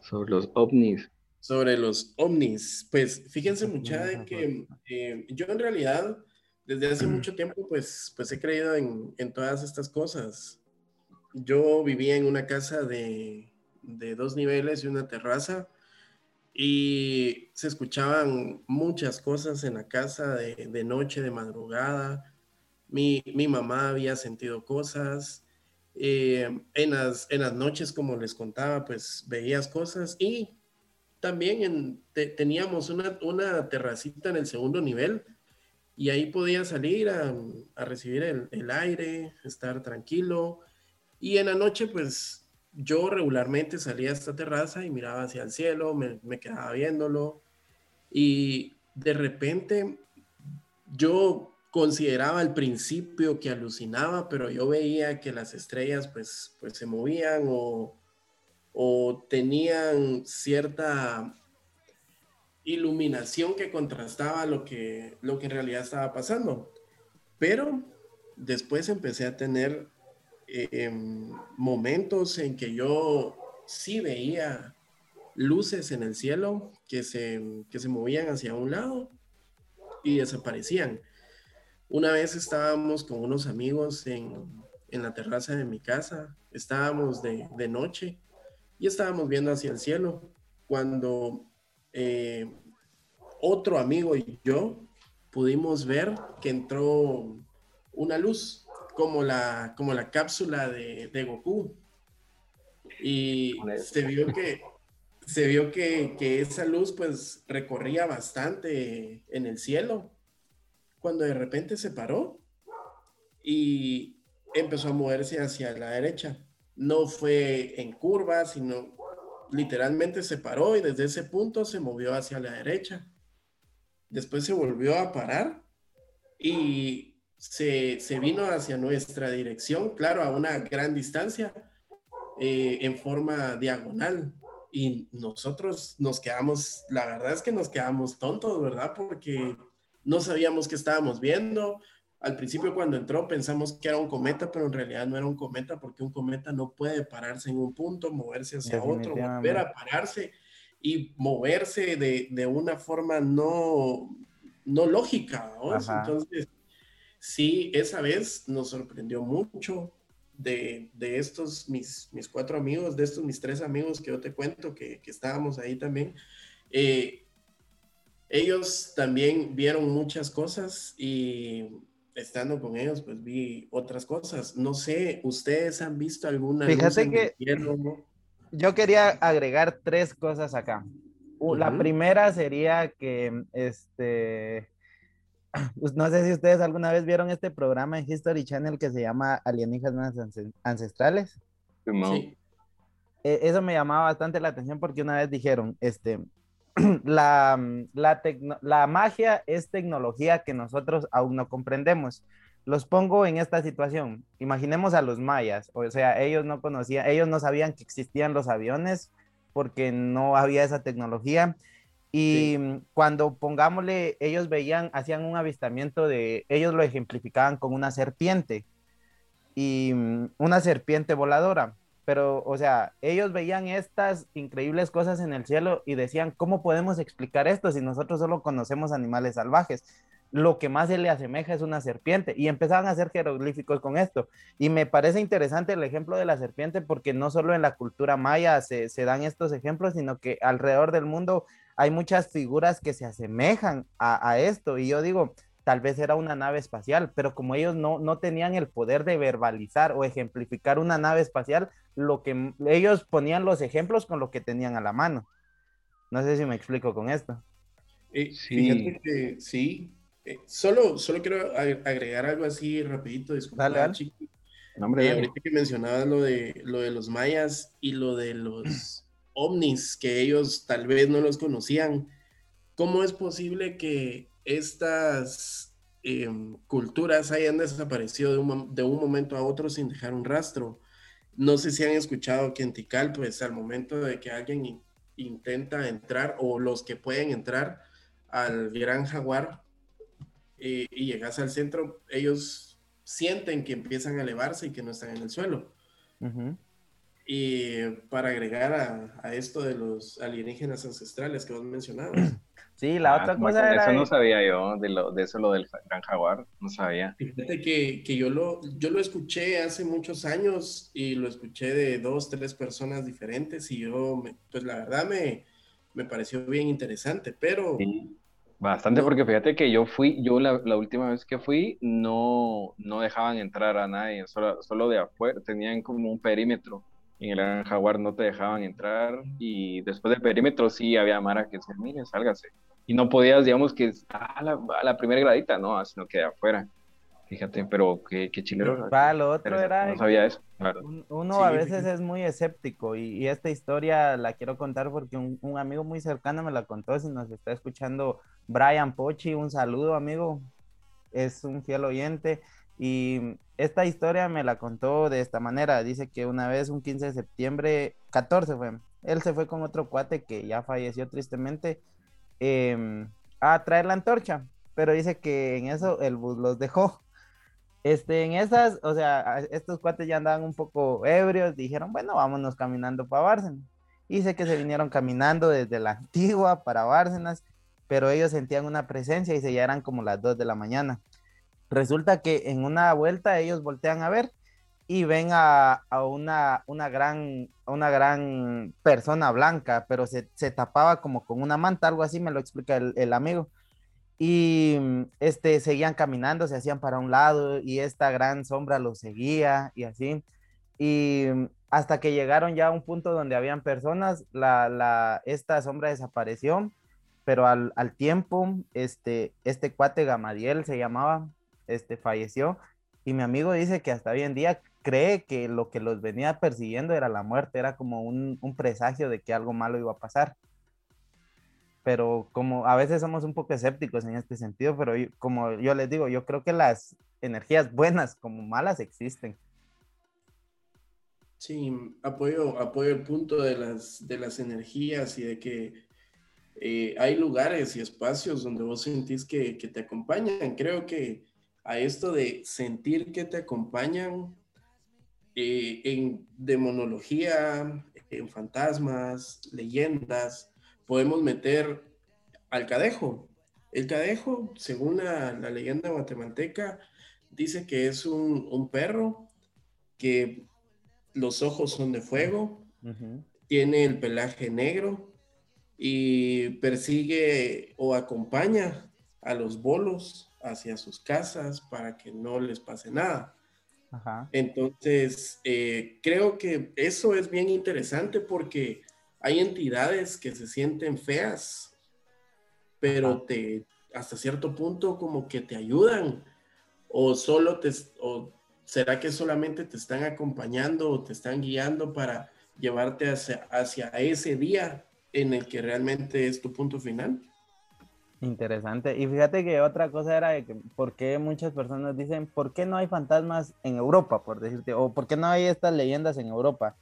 Sobre los ovnis. Sobre los ovnis, pues fíjense mucha de que eh, yo en realidad desde hace mucho tiempo pues, pues he creído en, en todas estas cosas. Yo vivía en una casa de, de dos niveles y una terraza y se escuchaban muchas cosas en la casa de, de noche, de madrugada. Mi, mi mamá había sentido cosas. eh, en, las, en las noches, como les contaba, pues veías cosas y también en- te- teníamos una, una terracita en el segundo nivel y ahí podía salir a, recibir el, el aire, estar tranquilo. Y en la noche, pues yo regularmente salía a esta terraza y miraba hacia el cielo, me, me quedaba viéndolo y de repente yo consideraba al principio que alucinaba, pero yo veía que las estrellas pues, pues se movían o, o tenían cierta iluminación que contrastaba lo que, lo que en realidad estaba pasando. Pero después empecé a tener eh, em, momentos en que yo sí veía luces en el cielo que se, que se movían hacia un lado y desaparecían. Una vez estábamos con unos amigos en, en la terraza de mi casa, estábamos de, de noche y estábamos viendo hacia el cielo cuando eh, otro amigo y yo pudimos ver que entró una luz como la, como la cápsula de, de Goku. Y se vio que se vio que, que esa luz pues recorría bastante en el cielo. Cuando de repente se paró y empezó a moverse hacia la derecha. No fue en curva, sino literalmente se paró y desde ese punto se movió hacia la derecha. Después se volvió a parar y se, se vino hacia nuestra dirección, claro, a una gran distancia, eh, en forma diagonal. Y nosotros nos quedamos, la verdad es que nos quedamos tontos, ¿verdad? Porque no sabíamos qué estábamos viendo. Al principio cuando entró pensamos que era un cometa, pero en realidad no era un cometa porque un cometa no puede pararse en un punto, moverse hacia otro, volver a pararse y moverse de, de una forma no, no lógica. ¿no? Entonces, sí, esa vez nos sorprendió mucho de, de, estos, mis, mis cuatro amigos, de estos mis tres amigos que yo te cuento, que, que estábamos ahí también. Eh, ellos también vieron muchas cosas y estando con ellos, pues vi otras cosas. No sé, ¿ustedes han visto alguna? Fíjate luz que yo quería agregar tres cosas acá. Uh -huh. La primera sería que, este, no sé si ustedes alguna vez vieron este programa en History Channel que se llama Alienígenas Ancestrales. Sí. Eso me llamaba bastante la atención porque una vez dijeron, este, la, la, la, magia es tecnología que nosotros aún no comprendemos. Los pongo en esta situación. Imaginemos a los mayas, o sea, ellos no conocían, ellos no sabían que existían los aviones porque no había esa tecnología. Y sí. cuando pongámosle, ellos veían, hacían un avistamiento de, ellos lo ejemplificaban con una serpiente y una serpiente voladora pero, o sea, ellos veían estas increíbles cosas en el cielo y decían, ¿cómo podemos explicar esto si nosotros solo conocemos animales salvajes? lo que más se le asemeja es una serpiente y empezaban a hacer jeroglíficos con esto. Y me parece interesante el ejemplo de la serpiente porque no solo en la cultura maya se, dan estos ejemplos, sino que alrededor del mundo hay muchas figuras que se asemejan a esto. Y yo digo, tal vez era una nave espacial, pero como ellos no, no tenían el poder de verbalizar o ejemplificar una nave espacial, lo que ellos ponían los ejemplos con lo que tenían a la mano. No sé si me explico con esto. Eh, Fíjate que sí. Eh, solo, solo quiero ag- agregar algo así rapidito, disculpa, Dale, dale. chiqui. No, hombre, Eh, dale. ahorita que mencionabas lo de, lo de los mayas y lo de los ovnis, que ellos tal vez no los conocían, ¿cómo es posible que estas em, culturas hayan desaparecido de un, de un momento a otro sin dejar un rastro? No sé si han escuchado que en Tikal, pues al momento de que alguien in- intenta entrar o los que pueden entrar al Gran Jaguar eh, y llegas al centro, ellos sienten que empiezan a elevarse y que no están en el suelo. Y para agregar a, a esto de los alienígenas ancestrales que vos mencionabas, Sí, la Ah, otra ¿cómo cosa era... Eso no sabía yo, de, lo, de eso lo del gran jaguar, no sabía. fíjate que, que yo, lo, yo lo escuché hace muchos años y lo escuché de dos, tres personas diferentes y yo, me- pues la verdad me, me pareció bien interesante, pero Sí, bastante, No. porque fíjate que yo fui, yo la, la última vez que fui, no, no dejaban entrar a nadie, solo, solo de afuera, tenían como un perímetro. En el Gran Jaguar no te dejaban entrar y después del perímetro sí había Mara que decía, mire, sálgase. Y no podías, digamos, que a la, a la primera gradita, no, sino que de afuera. Fíjate, pero qué, qué chilero. Va, lo otro era No sabía eso, claro. un- uno Sí, a veces fíjate. es muy escéptico y, y esta historia la quiero contar porque un, un amigo muy cercano me la contó, si nos está escuchando Brian Pochi, un saludo amigo, es un fiel oyente y esta historia me la contó de esta manera, dice que una vez un 15 de septiembre, 14 fue, él se fue con otro cuate que ya falleció tristemente em, a traer la antorcha, pero dice que en eso el bus los dejó. Este, en esas, o sea, estos cuates ya andaban un poco ebrios, dijeron, bueno, vámonos caminando para Bárcenas. Dice que se vinieron caminando desde la antigua para Bárcenas, pero ellos sentían una presencia y se ya eran como las 2 de la mañana. Resulta que en una vuelta ellos voltean a ver y ven a, a una, una, gran, una gran persona blanca, pero se, se tapaba como con una manta, algo así me lo explica el, el amigo y mm, este, seguían caminando, se hacían para un lado y esta gran sombra los seguía y así. Y mm, hasta que llegaron ya a un punto donde habían personas, la, la, esta sombra desapareció, pero al, al tiempo, este, este cuate Gamadiel se llamaba, este, falleció. Y mi amigo dice que hasta hoy en día cree que lo que los venía persiguiendo era la muerte, era como un, un presagio de que algo malo iba a pasar pero como a veces somos un poco escépticos en este sentido, pero yo- como yo les digo, yo creo que las energías buenas como malas existen. Sí, apoyo, apoyo el punto de las, de las energías y de que eh, hay lugares y espacios donde vos sentís que, que te acompañan. Creo que a esto de sentir que te acompañan eh, en demonología, en fantasmas, leyendas, podemos meter al cadejo. El cadejo, según la, la leyenda guatemalteca, dice que es un, un perro que los ojos son de fuego, tiene el pelaje negro y persigue o acompaña a los bolos hacia sus casas para que no les pase nada. Ajá. Entonces, eh, creo que eso es bien interesante porque hay entidades que se sienten feas, pero te, hasta cierto punto como que te ayudan o solo te, o será que solamente te están acompañando o te están guiando para llevarte hacia, hacia ese día en el que realmente es tu punto final. Interesante. Y fíjate que otra cosa era de que por qué muchas personas dicen, ¿por qué no hay fantasmas en Europa, por decirte? O ¿por qué no hay estas leyendas en Europa?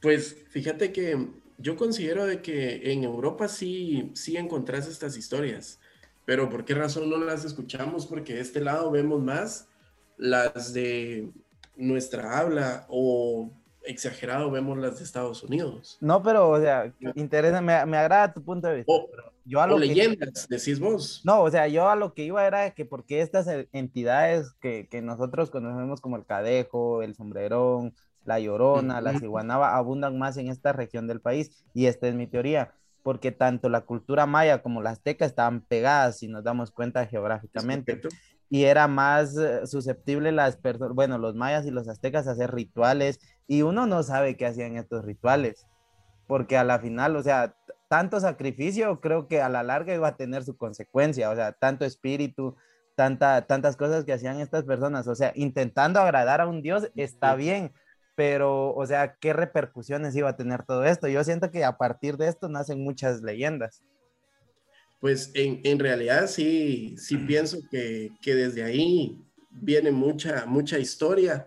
Pues fíjate que yo considero de que en Europa sí, sí encontrás estas historias, pero ¿por qué razón no las escuchamos? Porque de este lado vemos más las de nuestra habla o exagerado vemos las de Estados Unidos. No, pero, o sea, interesa, me, me agrada tu punto de vista. O, pero yo a o lo que- leyendas, decís vos. No, o sea, yo a lo que iba era que porque estas e- entidades que, que nosotros conocemos como el Cadejo, el Sombrerón, la Llorona, la Ujú. Ciguanaba, abundan más en esta región del país. Y esta es mi teoría, porque tanto la cultura maya como la azteca estaban pegadas, si nos damos cuenta ¿Es geográficamente. Y era más eh, susceptible las personas, bueno, los mayas y los aztecas a hacer rituales, y uno no sabe qué hacían estos rituales, porque a la final, o sea, tanto sacrificio creo que a la larga iba a tener su consecuencia, o sea, tanto espíritu, tanta, tantas cosas que hacían estas personas, o sea, intentando agradar a un dios está bien, pero, o sea, ¿qué repercusiones iba a tener todo esto? Yo siento que a partir de esto nacen muchas leyendas. Pues en, en realidad sí, sí pienso que, que desde ahí viene mucha, mucha historia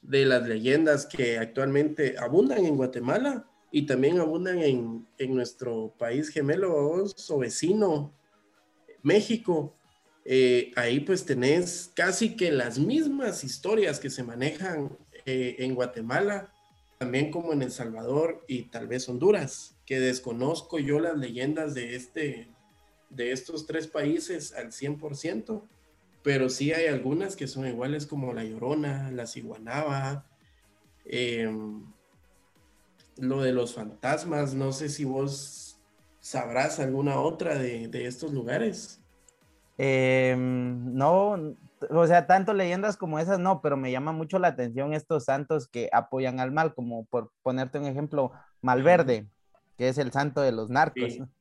de las leyendas que actualmente abundan en Guatemala y también abundan en, en nuestro país gemelo o vecino, México. Eh, ahí pues tenés casi que las mismas historias que se manejan eh, en Guatemala, también como en El Salvador y tal vez Honduras, que desconozco yo las leyendas de este, de estos tres países al 100%, pero sí hay algunas que son iguales como La Llorona, La Ciguanaba, em, lo de los fantasmas, no sé si vos sabrás alguna otra de, de estos lugares. Em, no, o sea, tanto leyendas como esas no, pero me llama mucho la atención estos santos que apoyan al mal, como por ponerte un ejemplo, Malverde, que es el santo de los narcos. Sí.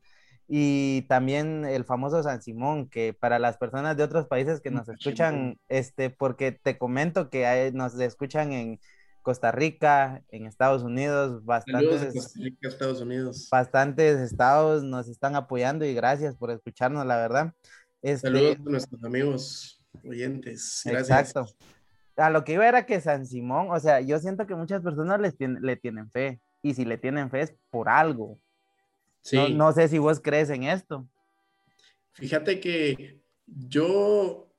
Y también el famoso San Simón, que para las personas de otros países que nos escuchan, este, porque te comento que hay- nos escuchan en Costa Rica, en Estados Unidos, bastantes, Costa Rica, Estados Unidos. bastantes estados nos están apoyando y gracias por escucharnos, la verdad. Este, Saludos a nuestros amigos oyentes. Gracias. Exacto. A lo que iba era que San Simón, o sea, yo siento que muchas personas les tien- le tienen fe. Y si le tienen fe es por algo. Sí. No, no sé si vos crees en esto. Fíjate que yo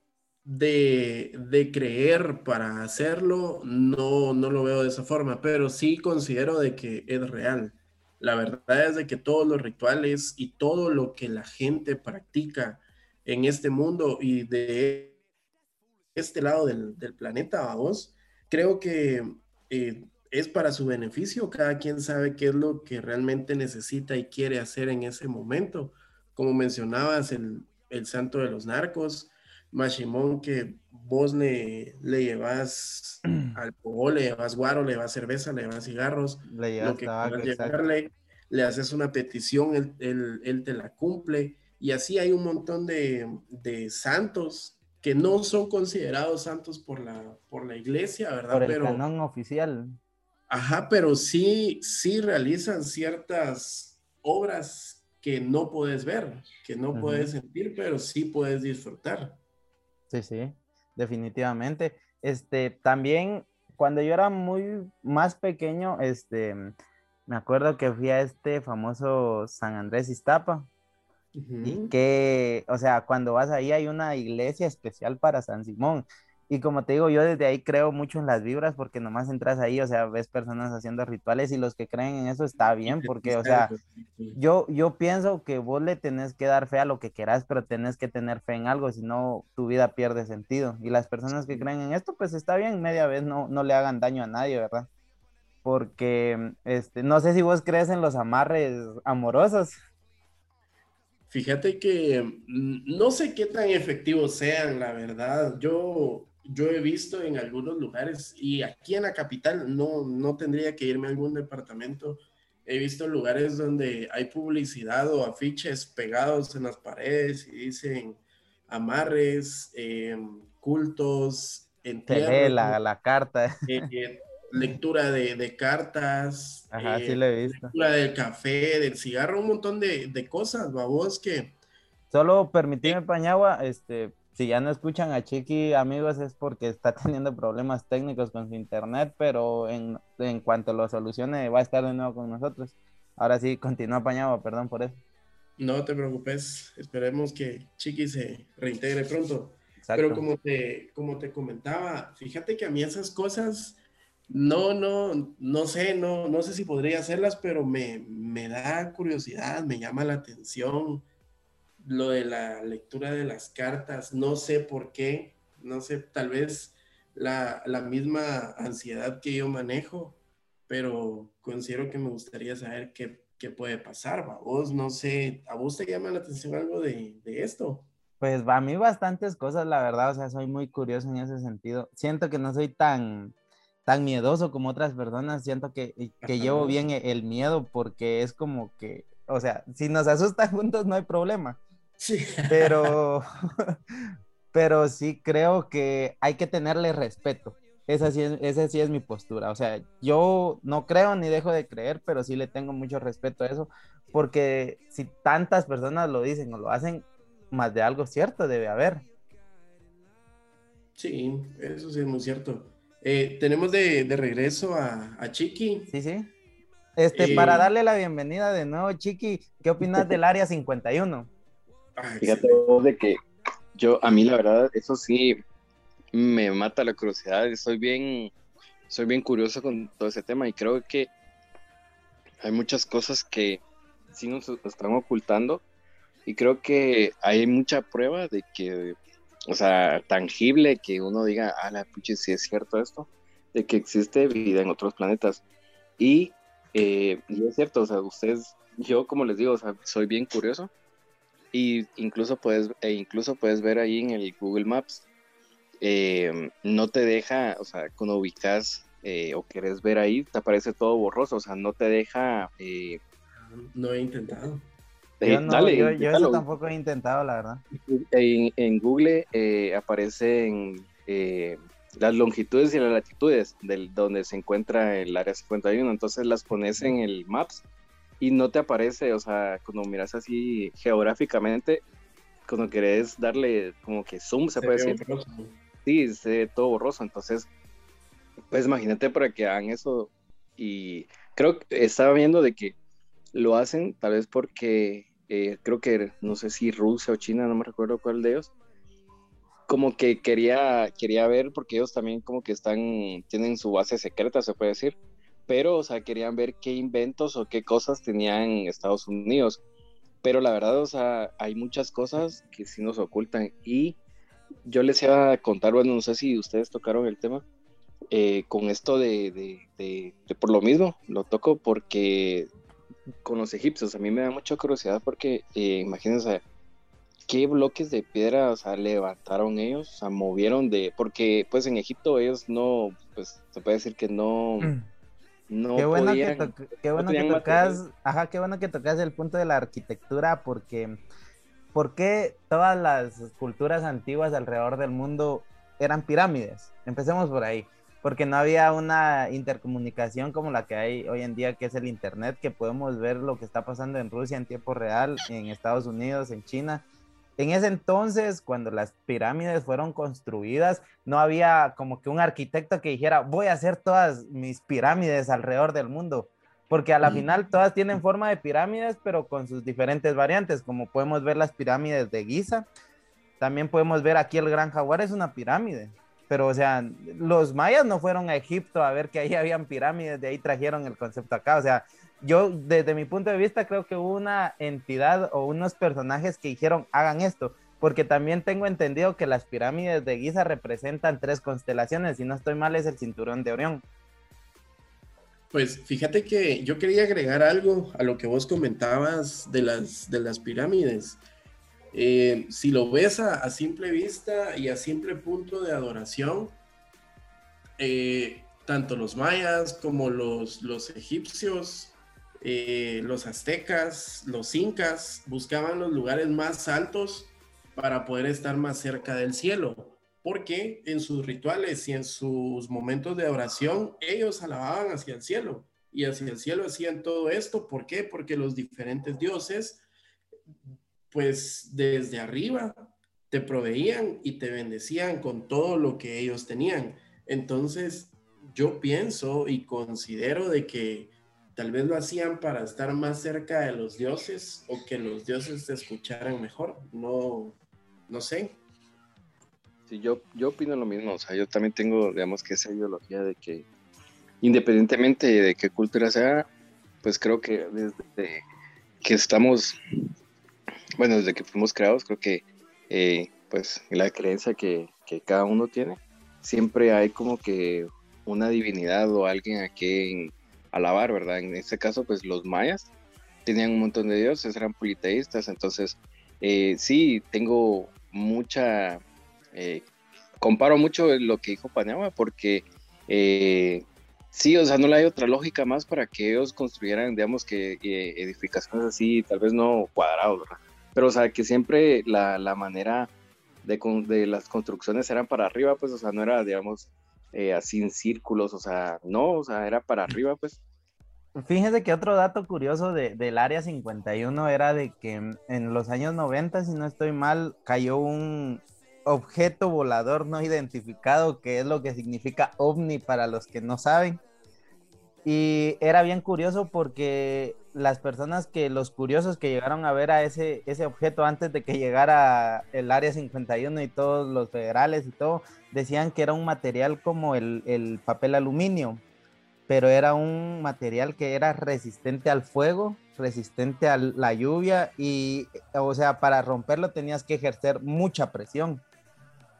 de, de creer para hacerlo no, no lo veo de esa forma, pero sí considero de que es real. La verdad es de que todos los rituales y todo lo que la gente practica en este mundo y de este lado del, del planeta, vamos, creo que eh, es para su beneficio. Cada quien sabe qué es lo que realmente necesita y quiere hacer en ese momento como mencionabas, el, el santo de los narcos, Mashimón, que vos le, le llevas alcohol, le llevas guaro, le llevas cerveza, le llevas cigarros, Le lo llevas que tabaco, llevarle, le haces una petición, él, él- él te la cumple, y así hay un montón de, de santos que no son considerados santos por la, por la iglesia, ¿verdad? Por el Pero, canon oficial. Ajá, pero sí, sí realizan ciertas obras que no puedes ver, que no puedes sentir, pero sí puedes disfrutar. Sí, sí, definitivamente. Este, también cuando yo era muy más pequeño, este, me acuerdo que fui a este famoso San Andrés Iztapa. Y que, o sea, cuando vas ahí hay una iglesia especial para San Simón. Y como te digo, yo desde ahí creo mucho en las vibras porque nomás entras ahí, o sea, ves personas haciendo rituales y los que creen en eso está bien porque, o sea, yo, yo pienso que vos le tenés que dar fe a lo que querás, pero tenés que tener fe en algo, si no tu vida pierde sentido. Y las personas que creen en esto, pues está bien, media vez no, no le hagan daño a nadie, ¿verdad? Porque, este, no sé si vos crees en los amarres amorosos. Fíjate que mm, no sé qué tan efectivos sean, la verdad. Yo, yo he visto en algunos lugares y aquí en la capital no, no tendría que irme a algún departamento. He visto lugares donde hay publicidad o afiches pegados en las paredes y dicen amarres, eh, cultos, Se lee entierros, la, la carta. eh, lectura de, de cartas, Ajá, eh, sí lo he visto. lectura del café, del cigarro, un montón de, de cosas, babos, que Solo permitime, Pañagua, este, si ya no escuchan a Chiqui, amigos, es porque está teniendo problemas técnicos con su internet, pero en, en cuanto lo solucione va a estar de nuevo con nosotros. Ahora sí, continúa Pañagua, perdón por eso. no te preocupes, esperemos que Chiqui se reintegre pronto. Exacto. Pero como te, como te comentaba, fíjate que a mí esas cosas No, no, no sé, no, no sé si podría hacerlas, pero me, me da curiosidad, me llama la atención lo de la lectura de las cartas, no sé por qué, no sé, tal vez la, la misma ansiedad que yo manejo, pero considero que me gustaría saber qué, qué puede pasar, ¿va? Vos, no sé, ¿a vos te llama la atención algo de, de esto? Pues va a mí bastantes cosas, la verdad, o sea, soy muy curioso en ese sentido. Siento que no soy tan, tan miedoso como otras personas, siento que, que llevo bien el miedo porque es como que, o sea, si nos asustan juntos no hay problema, Sí. pero, pero sí creo que hay que tenerle respeto. Esa sí, es, esa sí es mi postura. O sea, yo no creo ni dejo de creer, pero sí le tengo mucho respeto a eso, porque si tantas personas lo dicen o lo hacen, más de algo cierto debe haber. Sí, eso sí es muy cierto. Eh, tenemos de, de regreso a, a Chiqui. Sí, sí. Este, Eh, para darle la bienvenida de nuevo, Chiqui, ¿qué opinas del área 51? Fíjate vos de que yo, a mí la verdad, eso sí me mata la curiosidad. Soy bien, soy bien curioso con todo ese tema y creo que hay muchas cosas que sí nos están ocultando y creo que hay mucha prueba de que, o sea, tangible que uno diga, ah, la pucha, sí es cierto esto, de que existe vida en otros planetas. Y, eh, y es cierto, o sea, ustedes, yo como les digo, o sea, soy bien curioso y incluso puedes, e incluso puedes ver ahí en el Google Maps, eh, no te deja, o sea, cuando ubicas eh, o quieres ver ahí, te aparece todo borroso, o sea, no te deja... eh, No he intentado. eh, Yo, no, dale, yo, yo eso tampoco he intentado, la verdad. En, en Google eh, aparecen eh, las longitudes y las latitudes del, donde se encuentra el área 51, entonces las pones en el Maps y no te aparece, o sea, cuando miras así geográficamente, cuando querés darle como que zoom, se, Se puede decir, borroso. sí, se ve todo borroso, entonces, pues imagínate para que hagan eso y creo que estaba viendo de que lo hacen tal vez porque eh, creo que no sé si Rusia o China, no me recuerdo cuál de ellos, como que quería, quería ver, porque ellos también como que están, tienen su base secreta, se puede decir, pero, o sea, querían ver qué inventos o qué cosas tenían Estados Unidos. Pero la verdad, o sea, hay muchas cosas que sí nos ocultan. Y yo les iba a contar, bueno, no sé si ustedes tocaron el tema, eh, con esto de, de, de, de por lo mismo, lo toco porque con los egipcios, a mí me da mucha curiosidad porque eh, imagínense qué bloques de piedra, o sea, levantaron ellos, o sea, movieron de, porque pues en Egipto ellos no, pues se puede decir que no, no qué bueno podían, que, to- qué bueno que tocas, material. ajá, qué bueno que tocas el punto de la arquitectura porque ¿por qué todas las culturas antiguas alrededor del mundo eran pirámides? Empecemos por ahí. Porque no había una intercomunicación como la que hay hoy en día, que es el Internet, que podemos ver lo que está pasando en Rusia en tiempo real, en Estados Unidos, en China. En ese entonces, cuando las pirámides fueron construidas, no había como que un arquitecto que dijera, voy a hacer todas mis pirámides alrededor del mundo, porque a la Mm. final todas tienen forma de pirámides, pero con sus diferentes variantes, como podemos ver las pirámides de Giza, también podemos ver aquí el Gran Jaguar es una pirámide, pero o sea, los mayas no fueron a Egipto a ver que ahí habían pirámides, de ahí trajeron el concepto acá, o sea, yo desde mi punto de vista creo que hubo una entidad o unos personajes que dijeron hagan esto, porque también tengo entendido que las pirámides de Giza representan tres constelaciones, si no estoy mal es el cinturón de Orión. Pues fíjate que yo quería agregar algo a lo que vos comentabas de las, de las pirámides. Eh, si lo ves a, a simple vista y a simple punto de adoración, eh, tanto los mayas como los, los egipcios, eh, los aztecas, los incas, buscaban los lugares más altos para poder estar más cerca del cielo, porque en sus rituales y en sus momentos de oración, ellos alababan hacia el cielo y hacia el cielo hacían todo esto. ¿Por qué? Porque los diferentes dioses, pues desde arriba, te proveían y te bendecían con todo lo que ellos tenían. Entonces, yo pienso y considero de que tal vez lo hacían para estar más cerca de los dioses o que los dioses te escucharan mejor. No, no sé. Sí, yo, yo opino lo mismo, o sea, yo también tengo, digamos que esa ideología de que independientemente de qué cultura sea, pues creo que desde que estamos, bueno, desde que fuimos creados, creo que eh, pues la creencia que, que cada uno tiene, siempre hay como que una divinidad o alguien a quien alabar, ¿verdad? En este caso, pues los mayas tenían un montón de dioses, eran politeístas, entonces eh, sí, tengo mucha, eh, comparo mucho lo que dijo Panema, porque eh, sí, o sea, no le hay otra lógica más para que ellos construyeran, digamos, que eh, edificaciones así, tal vez no cuadrados, ¿verdad? Pero, o sea, que siempre la, la manera de, de las construcciones eran para arriba, pues, o sea, no era, digamos, eh, así en círculos, o sea, no, o sea, era para arriba, pues. Fíjense que otro dato curioso de- del Área 51 era de que en- los años 90, si no estoy mal, cayó un objeto volador no identificado, que es lo que significa ovni para los que no saben. Y era bien curioso porque las personas que, los curiosos que llegaron a ver a ese, ese objeto antes de que llegara el Área 51 y todos los federales y todo, decían que era un material como el, el papel aluminio pero era un material que era resistente al fuego, resistente a la lluvia y, o sea, para romperlo tenías que ejercer mucha presión.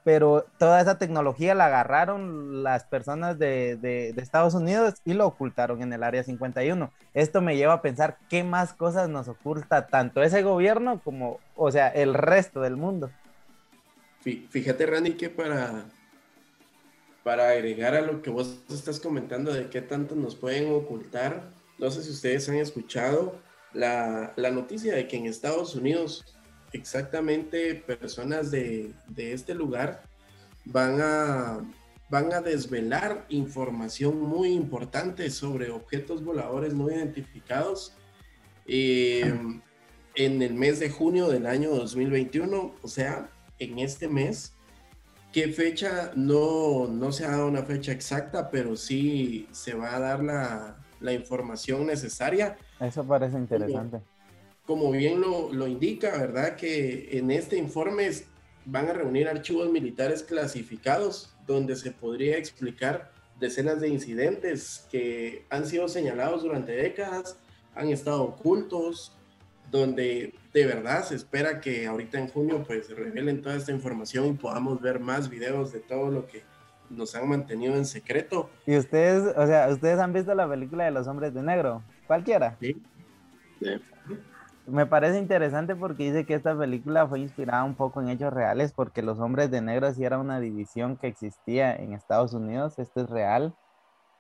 Pero toda esa tecnología la agarraron las personas de, Estados Unidos y lo ocultaron en el Área 51. Esto me lleva a pensar qué más cosas nos oculta tanto ese gobierno como, o sea, el resto del mundo. Fí- Fíjate, Randy, que para, para agregar a lo que vos estás comentando de qué tanto nos pueden ocultar, no sé si ustedes han escuchado la, la noticia de que en Estados Unidos exactamente personas de, de este lugar van a, van a desvelar información muy importante sobre objetos voladores no identificados eh, en el mes de junio del año 2021, o sea, en este mes. ¿Qué fecha? No, no se ha dado una fecha exacta, pero sí se va a dar la, la información necesaria. Eso parece interesante. Como bien lo, lo indica, ¿verdad? Que en este informe van a reunir archivos militares clasificados donde se podría explicar decenas de incidentes que han sido señalados durante décadas, han estado ocultos, donde de verdad se espera que ahorita en junio pues revelen toda esta información y podamos ver más videos de todo lo que nos han mantenido en secreto. Y ustedes, o sea, ustedes han visto la película de los hombres de negro, cualquiera. ¿sí? Me parece interesante porque dice que esta película fue inspirada un poco en hechos reales porque los hombres de negro sí era una división que existía en Estados Unidos, esto es real,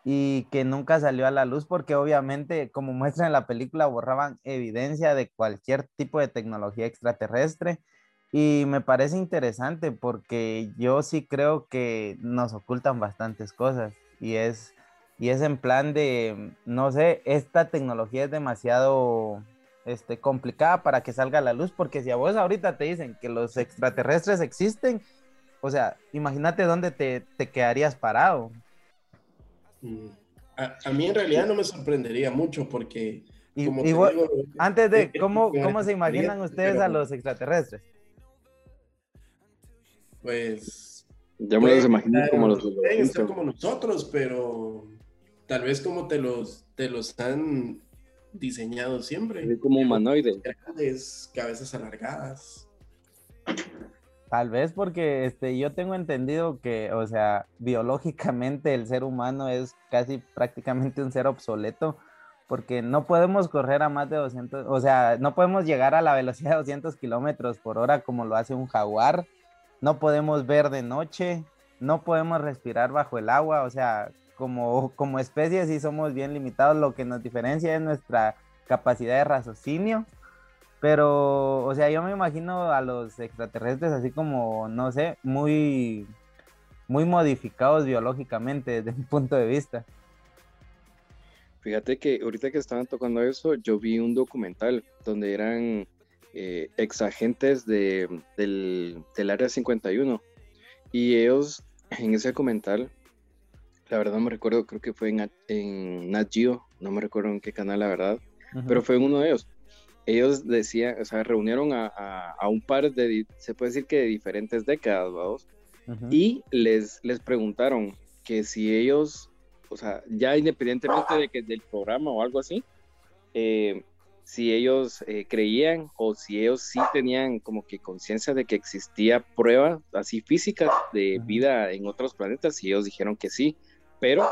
y que nunca salió a la luz porque obviamente, como muestra en la película, borraban evidencia de cualquier tipo de tecnología extraterrestre. Y me parece interesante porque yo sí creo que nos ocultan bastantes cosas y es, y es en plan de, no sé, esta tecnología es demasiado este, complicada para que salga a la luz, porque si a vos ahorita te dicen que los extraterrestres existen, o sea, imagínate dónde te, te quedarías parado. Mm. A, a mí en realidad no me sorprendería mucho porque... Y, como y te vos- digo, antes de, eh, ¿cómo, eh, ¿cómo se imaginan pero- ustedes a los extraterrestres? Pues Ya me los imagino como los Lorenzo. como nosotros, pero tal vez como te los, te los han diseñado siempre. Así como humanoide. Grandes, cabezas alargadas. Tal vez porque este, yo tengo entendido que, o sea, biológicamente el ser humano es casi prácticamente un ser obsoleto, porque no podemos correr a más de 200, o sea, no podemos llegar a la velocidad de 200 kilómetros por hora como lo hace un jaguar, no podemos ver de noche, no podemos respirar bajo el agua, o sea, como, como especie sí somos bien limitados, lo que nos diferencia es nuestra capacidad de raciocinio. Pero, o sea, yo me imagino a los extraterrestres así como, no sé, muy, muy modificados biológicamente desde mi punto de vista. Fíjate que ahorita que estaban tocando eso, yo vi un documental donde eran eh, ex agentes de, del, del Área 51 y ellos en ese documental, la verdad no me recuerdo, creo que fue en, en Nat Geo, no me recuerdo en qué canal la verdad, pero fue uno de ellos. Ellos decían, o sea, reunieron a, a- a un par de, se puede decir que de diferentes décadas, vamos, y les, les preguntaron que si ellos, o sea, ya independientemente de que del programa o algo así, eh, si ellos eh, creían o si ellos sí tenían como que conciencia de que existía pruebas así físicas de vida en otros planetas y ellos dijeron que sí, pero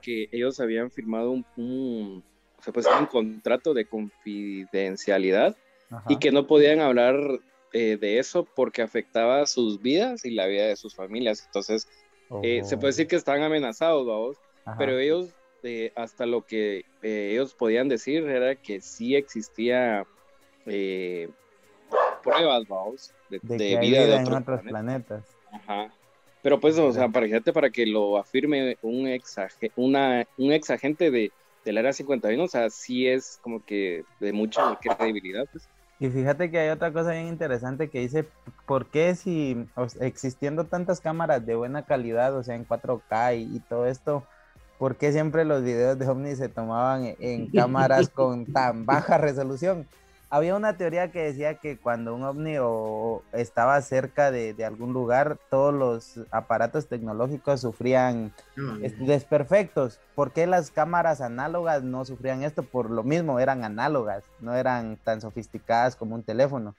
que ellos habían firmado un, un, se puede decir, un contrato de confidencialidad Ajá. y que no podían hablar eh, de eso porque afectaba sus vidas y la vida de sus familias. Entonces, eh, se puede decir que estaban amenazados, vamos. Ajá. pero ellos, eh, hasta lo que eh, ellos podían decir era que sí existía eh, pruebas, vamos, de, de, de vida de otros otros planetas. planetas. Ajá. Pero pues, o sea, para, fíjate, para que lo afirme un ex, una, un ex agente de, del Área 51, o sea, sí es como que de mucha credibilidad. Pues. Y fíjate que hay otra cosa bien interesante que dice, ¿por qué si o sea, existiendo tantas cámaras de buena calidad, o sea, en 4K y, y todo esto, ¿por qué siempre los videos de ovnis se tomaban en, en cámaras con tan baja resolución? Había una teoría que decía que cuando un ovni o estaba cerca de, de algún lugar, todos los aparatos tecnológicos sufrían es- desperfectos. ¿Por qué las cámaras análogas no sufrían esto? Por lo mismo, eran análogas, no eran tan sofisticadas como un teléfono.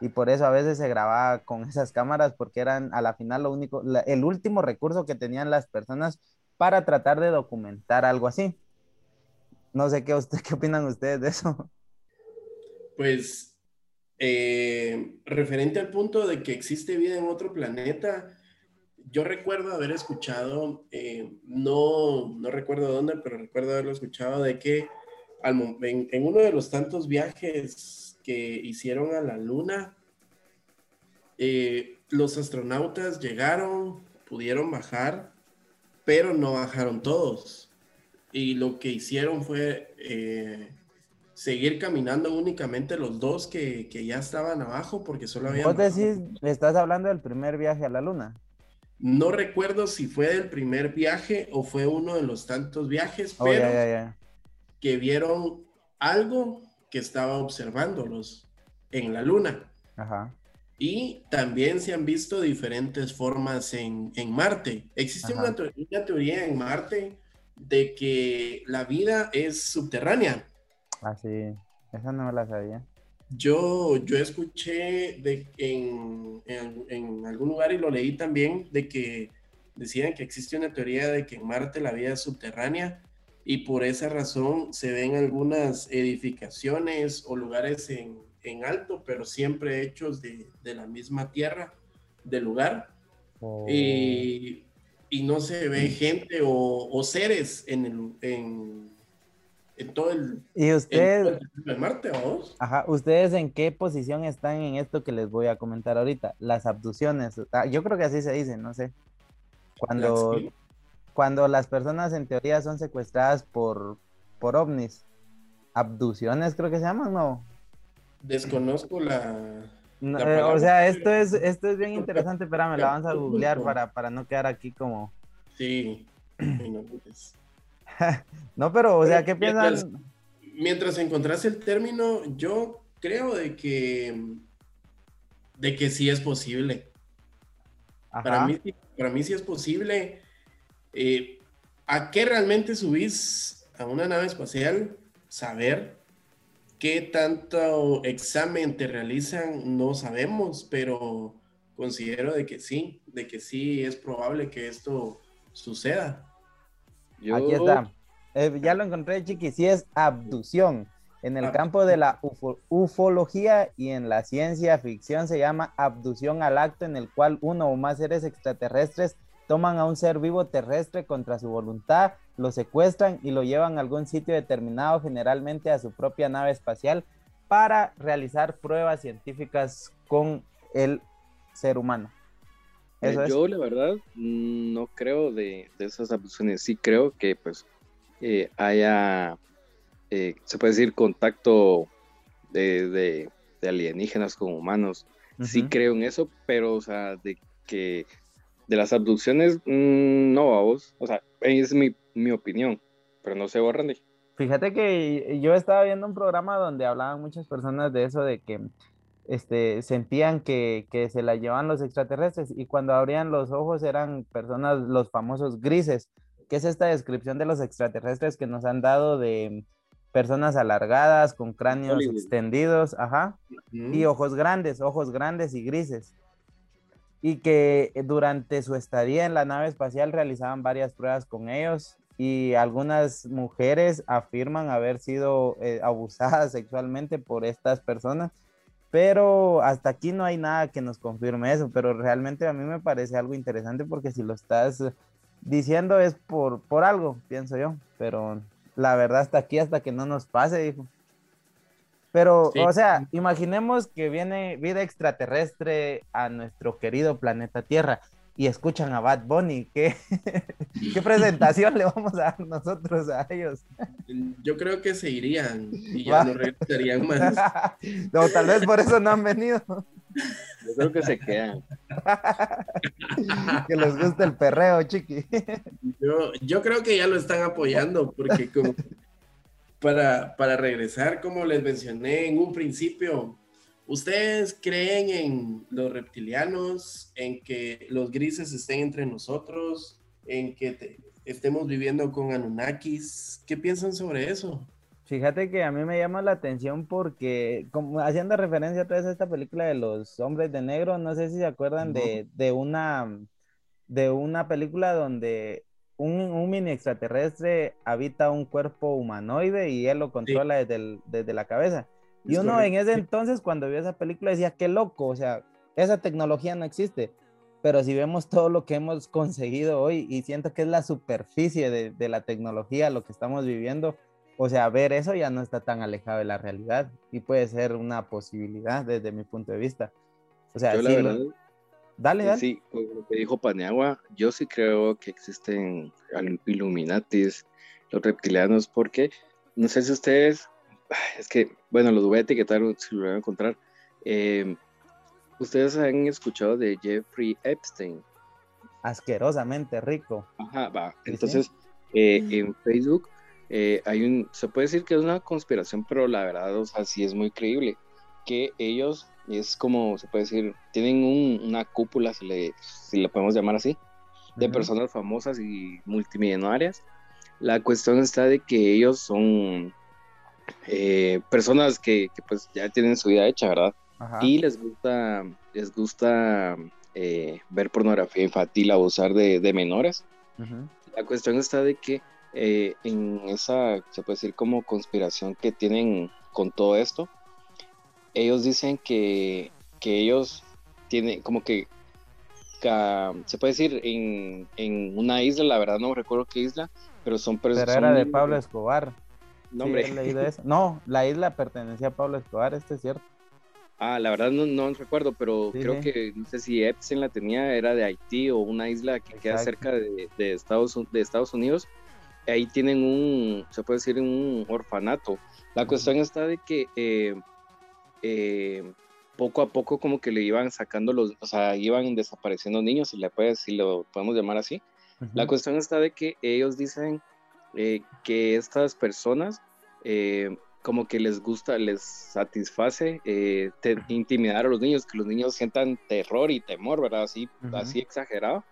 Y por eso a veces se grababa con esas cámaras porque eran a la final lo único, la- el último recurso que tenían las personas para tratar de documentar algo así. No sé qué, usted, qué opinan ustedes de eso. Pues, eh, referente al punto de que existe vida en otro planeta, yo recuerdo haber escuchado, eh, no, no recuerdo dónde, pero recuerdo haberlo escuchado de que en, uno de los tantos viajes que hicieron a la Luna, eh, los astronautas llegaron, pudieron bajar, pero no bajaron todos. Y lo que hicieron fue seguir caminando únicamente los dos que, que ya estaban abajo, porque solo habían... Vos decís, estás hablando del primer viaje a la luna. No recuerdo si fue del primer viaje o fue uno de los tantos viajes, Oh, pero que vieron algo que estaba observándolos en la luna. Ajá. Y también se han visto diferentes formas en, en Marte. Existe una, una teoría en Marte de que la vida es subterránea. Así, esa no me la sabía. Yo, yo escuché de, en, en, en algún lugar y lo leí también de que decían que existe una teoría de que en Marte la vida es subterránea y por esa razón se ven algunas edificaciones o lugares en, en alto, pero siempre hechos de, de la misma tierra del lugar Oh. y, y no se ve gente o, o seres en, el, en, en todo el, ¿Y en todo usted, el territorio de Marte, ¿vamos? ajá, ustedes en qué posición están en esto que les voy a comentar ahorita? Las abducciones. Ah, yo creo que así se dice, no sé. Cuando, Las- cuando las personas en teoría son secuestradas por, por ovnis. Abducciones creo que se llaman, ¿no? Desconozco la. No, eh, o sea, pero- esto es, esto es bien interesante, espérame, la vamos a googlear para, para no quedar aquí como... Sí. No, pues. No, pero, o sea, ¿qué Mientras- piensan? Mientras encontrás el término, yo creo de que. de que sí es posible. Para mí, sí- para mí sí es posible. Eh, ¿A qué realmente subís a una nave espacial? Saber. ¿Qué tanto examen te realizan? No sabemos, pero considero de que sí, de que sí es probable que esto suceda. Yo, Aquí está. Eh, ya lo encontré, Chiqui. Sí es abducción. En el campo de la ufo- ufología y en la ciencia ficción se llama abducción al acto en el cual uno o más seres extraterrestres toman a un ser vivo terrestre contra su voluntad, lo secuestran y lo llevan a algún sitio determinado, generalmente a su propia nave espacial, para realizar pruebas científicas con el ser humano. Es. yo la verdad no creo de, de esas abducciones. Sí creo que pues eh, haya, eh, se puede decir, contacto de, de- de alienígenas con humanos. Sí creo en eso, pero o sea, de que de las abducciones, mm, no, vamos. O sea, es mi, mi opinión, pero no sé, vos, Randy. Fíjate que yo estaba viendo un programa donde hablaban muchas personas de eso, de que este, sentían que, que se la llevaban los extraterrestres y cuando abrían los ojos eran personas, los famosos grises, que es esta descripción de los extraterrestres que nos han dado de personas alargadas, con cráneos Hollywood. extendidos, ajá, y ojos grandes, ojos grandes y grises. Y que eh, durante su estadía en la nave espacial realizaban varias pruebas con ellos y algunas mujeres afirman haber sido eh, abusadas sexualmente por estas personas. Pero hasta aquí no hay nada que nos confirme eso, pero realmente a mí me parece algo interesante porque si lo estás diciendo es por, por algo, pienso yo, pero la verdad hasta aquí, hasta que no nos pase, dijo. Pero, Sí. o sea, imaginemos que viene vida extraterrestre a nuestro querido planeta Tierra y escuchan a Bad Bunny. ¿Qué, ¿Qué presentación le vamos a dar nosotros a ellos? Yo creo que se irían y Va. ya no regresarían más. no, tal vez por eso no han venido. Yo creo que se quedan. que les gusta el perreo, chiqui. Yo, yo creo que ya lo están apoyando porque como para, para regresar, como les mencioné en un principio, ¿ustedes creen en los reptilianos, en que los grises estén entre nosotros, en que te- estemos viviendo con Anunnakis? ¿Qué piensan sobre eso? Fíjate que a mí me llama la atención porque, como haciendo referencia a esta película de los hombres de negro, no sé si se acuerdan de, de una de una película donde un, un mini extraterrestre habita un cuerpo humanoide y él lo controla desde, el- desde la cabeza. Y Es uno correcto. en ese entonces, cuando vio esa película, decía, qué loco, o sea, esa tecnología no existe. Pero si vemos todo lo que hemos conseguido hoy, y siento que es la superficie de, de la tecnología, lo que estamos viviendo, o sea, ver eso ya no está tan alejado de la realidad y puede ser una posibilidad desde mi punto de vista. O sea, Yo la sí, lo- verdad, dale, dale. sí, con lo que dijo Paniagua, yo sí creo que existen Illuminatis, los reptilianos, porque no sé si ustedes, es que, bueno, los voy a etiquetar si lo van a encontrar. Eh, ustedes han escuchado de Jeffrey Epstein. Asquerosamente rico. Ajá, va. Sí, sí. Entonces, eh, en Facebook eh, hay un, se puede decir que es una conspiración, pero la verdad, o sea, sí es muy creíble que ellos es como, se puede decir, tienen un- una cúpula, si le, si le podemos llamar así, de Ujú. personas famosas y multimillonarias. La cuestión está de que ellos son eh, personas que, que, pues ya tienen su vida hecha, ¿verdad? Ajá. y les gusta les gusta eh, ver pornografía infantil, abusar de, de menores. La cuestión está de que eh, en esa, se puede decir como conspiración que tienen con todo esto, ellos dicen que, que ellos tienen como que, se puede decir en, en una isla, la verdad no recuerdo qué isla, pero son Pero personas... era de Pablo Escobar. No, Sí, hombre. he leído eso. No, la isla pertenecía a Pablo Escobar, esto es cierto. Ah, la verdad no, no recuerdo, pero Sí, creo sí. que no sé si Epstein la tenía, era de Haití o una isla que queda cerca de, de Estados, Un- de Estados Unidos. Ahí tienen un, se puede decir, un orfanato. La cuestión está de que eh, eh, poco a poco como que le iban sacando los, o sea, iban desapareciendo niños, si, le puede, si lo podemos llamar así. La cuestión está de que ellos dicen eh, que estas personas eh, como que les gusta, les satisface eh, te- intimidar a los niños, que los niños sientan terror y temor, ¿verdad? Así, Ujú. así exagerado.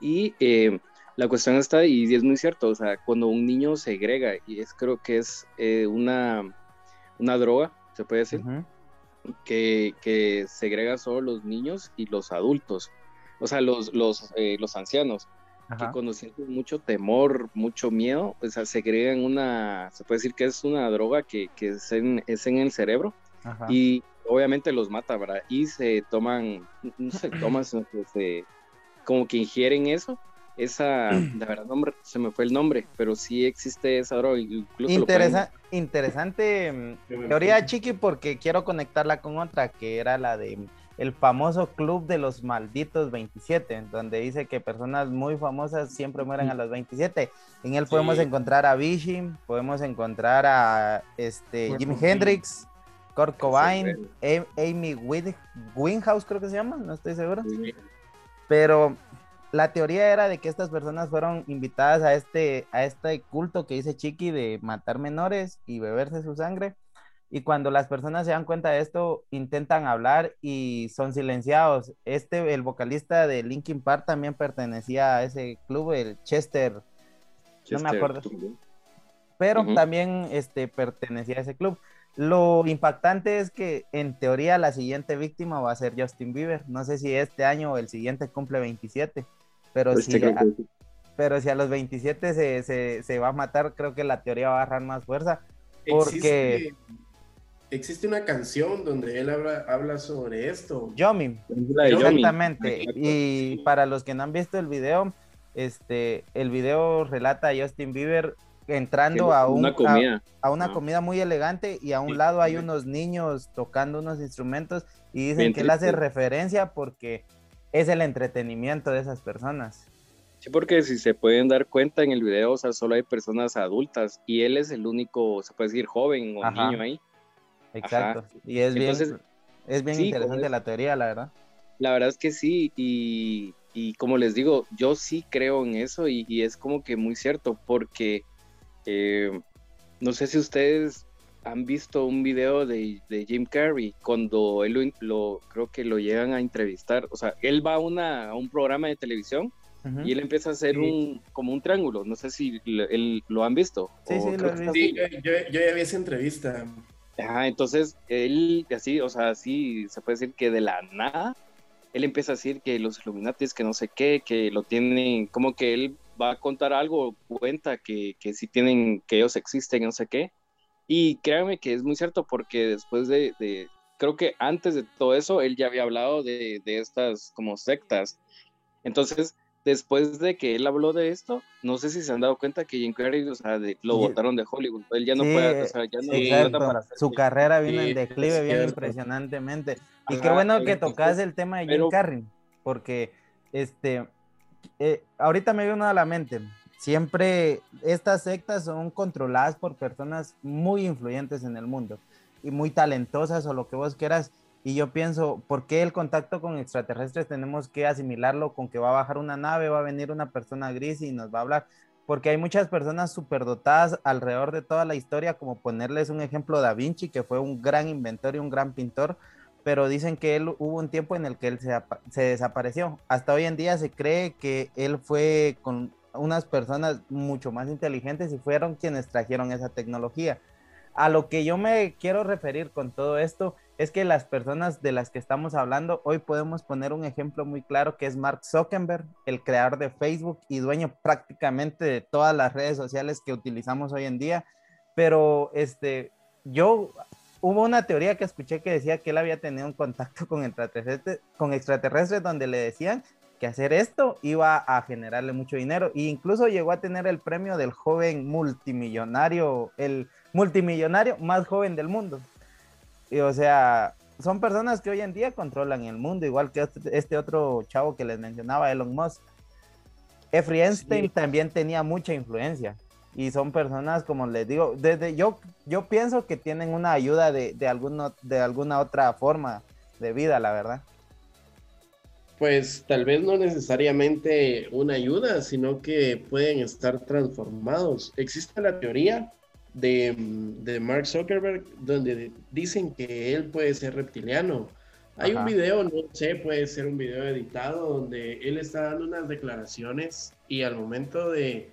Y eh, la cuestión está, y es muy cierto, o sea, cuando un niño segrega, y es creo que es eh, una, una droga, se puede decir, Ujú. que, que segrega solo los niños y los adultos, o sea, los, los, eh, los ancianos que cuando sienten mucho temor, mucho miedo, pues segregan una, se puede decir que es una droga que, que es, en, es en el cerebro Ajá. y obviamente los mata, ¿verdad? Y se toman, no se toman, sino que se, como que ingieren eso. Esa, la verdad, no me- se me fue el nombre, pero sí existe esa droga. Incluso lo pueden- Interesa- interesante mm, teoría chiqui porque quiero conectarla con otra que era la de el famoso club de los malditos 27 donde dice que personas muy famosas siempre mueren a los 27 en él podemos encontrar a Vichy podemos encontrar a este Kurt Jimi Cobain. Hendrix Kurt Cobain Amy Win- Winehouse creo que se llama no estoy seguro Sí. pero la teoría era de que estas personas fueron invitadas a este, a este culto que dice Chiqui de matar menores y beberse su sangre. Y cuando las personas se dan cuenta de esto, intentan hablar y son silenciados. Este, el vocalista de Linkin Park también pertenecía a ese club, el Chester, Manchester. acuerdo. Tumbleweed. pero Ujú. también este, pertenecía a ese club. Lo impactante es que en teoría la siguiente víctima va a ser Justin Bieber. No sé si este año o el siguiente cumple 27, pero, Este si, a, pero si a los 27 se, se, se va a matar, creo que la teoría va a agarrar más fuerza. Porque Existe, existe una canción donde él habla, habla sobre esto. Yomi, exactamente. Exacto, Y para los que no han visto el video, este, el video relata a Justin Bieber entrando a un, Una a- comida. a una Ah. comida muy elegante y a un Sí, lado hay sí. unos niños tocando unos instrumentos y dicen Bien que él hace referencia porque es el entretenimiento de esas personas. Sí, porque si se pueden dar cuenta en el video, o sea, solo hay personas adultas y él es el único, se puede decir, joven o Ajá. niño ahí. Exacto. Y es Entonces, bien, es bien sí, interesante es- la teoría, la verdad. La verdad es que sí, y, y como les digo, yo sí creo en eso y, y es como que muy cierto, porque eh, no sé si ustedes han visto un video de, de Jim Carrey cuando él lo, lo- creo que lo llegan a entrevistar, o sea, él va a, una, a un programa de televisión y él empieza a hacer Sí. un como un triángulo, no sé si lo, él- lo han visto. Sí, o sí, lo he Sí, yo, yo- yo ya vi esa entrevista. Ajá, entonces él así, o sea, así se puede decir que de la nada, él empieza a decir que los Illuminatis, que no sé qué, que lo tienen, como que él va a contar algo, cuenta que, que sí tienen, que ellos existen, no sé qué. Y créanme que es muy cierto porque después de, de- creo que antes de todo eso, él ya había hablado de, de estas como sectas. Entonces, después de que él habló de esto, no sé si se han dado cuenta que Jim Carrey, o sea, de- lo Sí. botaron de Hollywood. Él ya no Sí, puede, o sea, ya no sí, trata Exacto. para hacer Su carrera vino en declive bien impresionantemente. Y qué bueno que entonces, tocas el tema de Jim pero- Carrey, porque este eh, ahorita me vino a la mente. Siempre estas sectas son controladas por personas muy influyentes en el mundo y muy talentosas o lo que vos quieras. Y yo pienso, ¿por qué el contacto con extraterrestres tenemos que asimilarlo con que va a bajar una nave, va a venir una persona gris y nos va a hablar? Porque hay muchas personas superdotadas alrededor de toda la historia, como ponerles un ejemplo Da Vinci, que fue un gran inventor y un gran pintor, pero dicen que él hubo un tiempo en el que él se, se desapareció. Hasta hoy en día se cree que él fue con unas personas mucho más inteligentes y fueron quienes trajeron esa tecnología. A lo que yo me quiero referir con todo esto es que las personas de las que estamos hablando, hoy podemos poner un ejemplo muy claro que es Mark Zuckerberg, el creador de Facebook y dueño prácticamente de todas las redes sociales que utilizamos hoy en día. Pero este, yo hubo una teoría que escuché que decía que él había tenido un contacto con extraterrestres, con extraterrestres donde le decían que hacer esto iba a generarle mucho dinero e incluso llegó a tener el premio del joven multimillonario, el multimillonario más joven del mundo. Y o sea, son personas que hoy en día controlan el mundo, igual que este, este otro chavo que les mencionaba, Elon Musk. Jeffrey Einstein Sí. también tenía mucha influencia y son personas, como les digo, desde yo, yo pienso que tienen una ayuda de, de, alguno, de alguna otra forma de vida, la verdad. Pues tal vez no necesariamente una ayuda, sino que pueden estar transformados. Existe la teoría de, de Mark Zuckerberg donde dicen que él puede ser reptiliano. Hay Ajá. un video, no sé, puede ser un video editado donde él está dando unas declaraciones y al momento de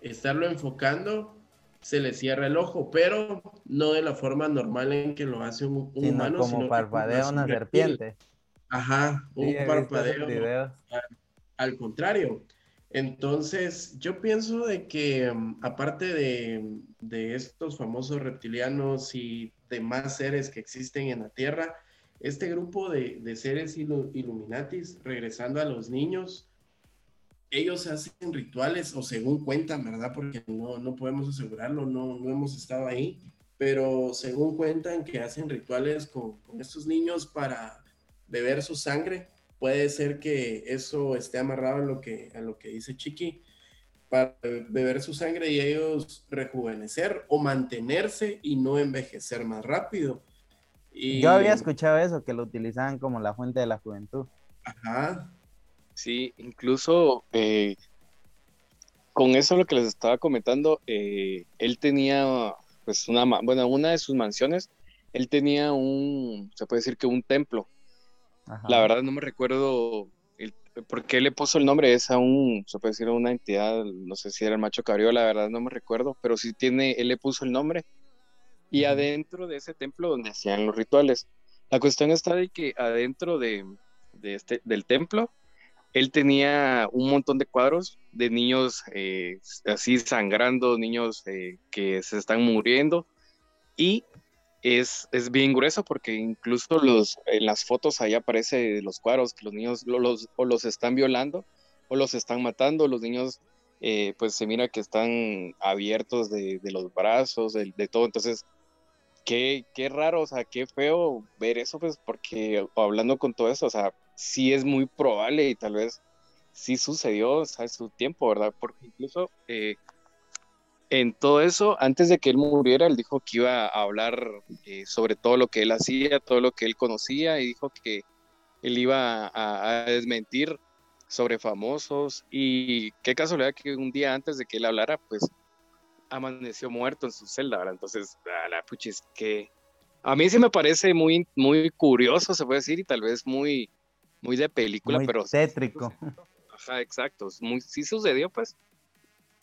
estarlo enfocando se le cierra el ojo, pero no de la forma normal en que lo hace un, un Sino humano, como sino parpadea una serpiente. Ajá, un Sí, parpadeo al contrario. Entonces, yo pienso de que mm, aparte de, de estos famosos reptilianos y demás seres que existen en la Tierra, este grupo de, de seres ilu- Illuminatis, regresando a los niños, ellos hacen rituales, o según cuentan, ¿verdad? Porque no, no podemos asegurarlo, no, no hemos estado ahí, pero según cuentan que hacen rituales con, con estos niños para beber su sangre puede ser que eso esté amarrado a lo que, a lo que dice Chiqui, para beber su sangre y ellos rejuvenecer o mantenerse y no envejecer más rápido. Y, Yo había escuchado eso, que lo utilizaban como la fuente de la juventud. Ajá, Sí, incluso eh, con eso lo que les estaba comentando, eh, él tenía, pues, una, bueno, una de sus mansiones, él tenía un, se puede decir que un templo. Ajá. La verdad no me recuerdo el, ¿por qué le puso el nombre? Es a un, se puede decir, a una entidad, no sé si era el macho cabrío, la verdad no me recuerdo, pero sí tiene, él le puso el nombre. Y adentro de ese templo donde hacían los rituales. La cuestión está de que adentro de, de este, del templo, él tenía un montón de cuadros de niños eh, así sangrando, niños eh, que se están muriendo. Y es, es, bien grueso porque incluso los, en las fotos ahí aparece los cuadros que los niños o los están violando o los están matando. Los niños, eh, pues se mira que están abiertos de, los brazos, de, todo. Entonces, qué, qué raro, o sea, qué feo ver eso, pues porque hablando con todo eso, o sea, sí es muy probable y tal vez sí sucedió o sea, su tiempo, ¿verdad? Porque incluso eh, en todo eso, antes de que él muriera, él dijo que iba a hablar eh, sobre todo lo que él hacía, todo lo que él conocía y dijo que él iba a, a, desmentir sobre famosos y qué casualidad que un día antes de que él hablara, pues amaneció muerto en su celda, ¿verdad? Entonces, a la puchis, que a mí sí me parece muy, muy curioso, se puede decir, y tal vez muy, muy de película, muy pero... tétrico. Ajá, exacto, muy, sí sucedió, pues.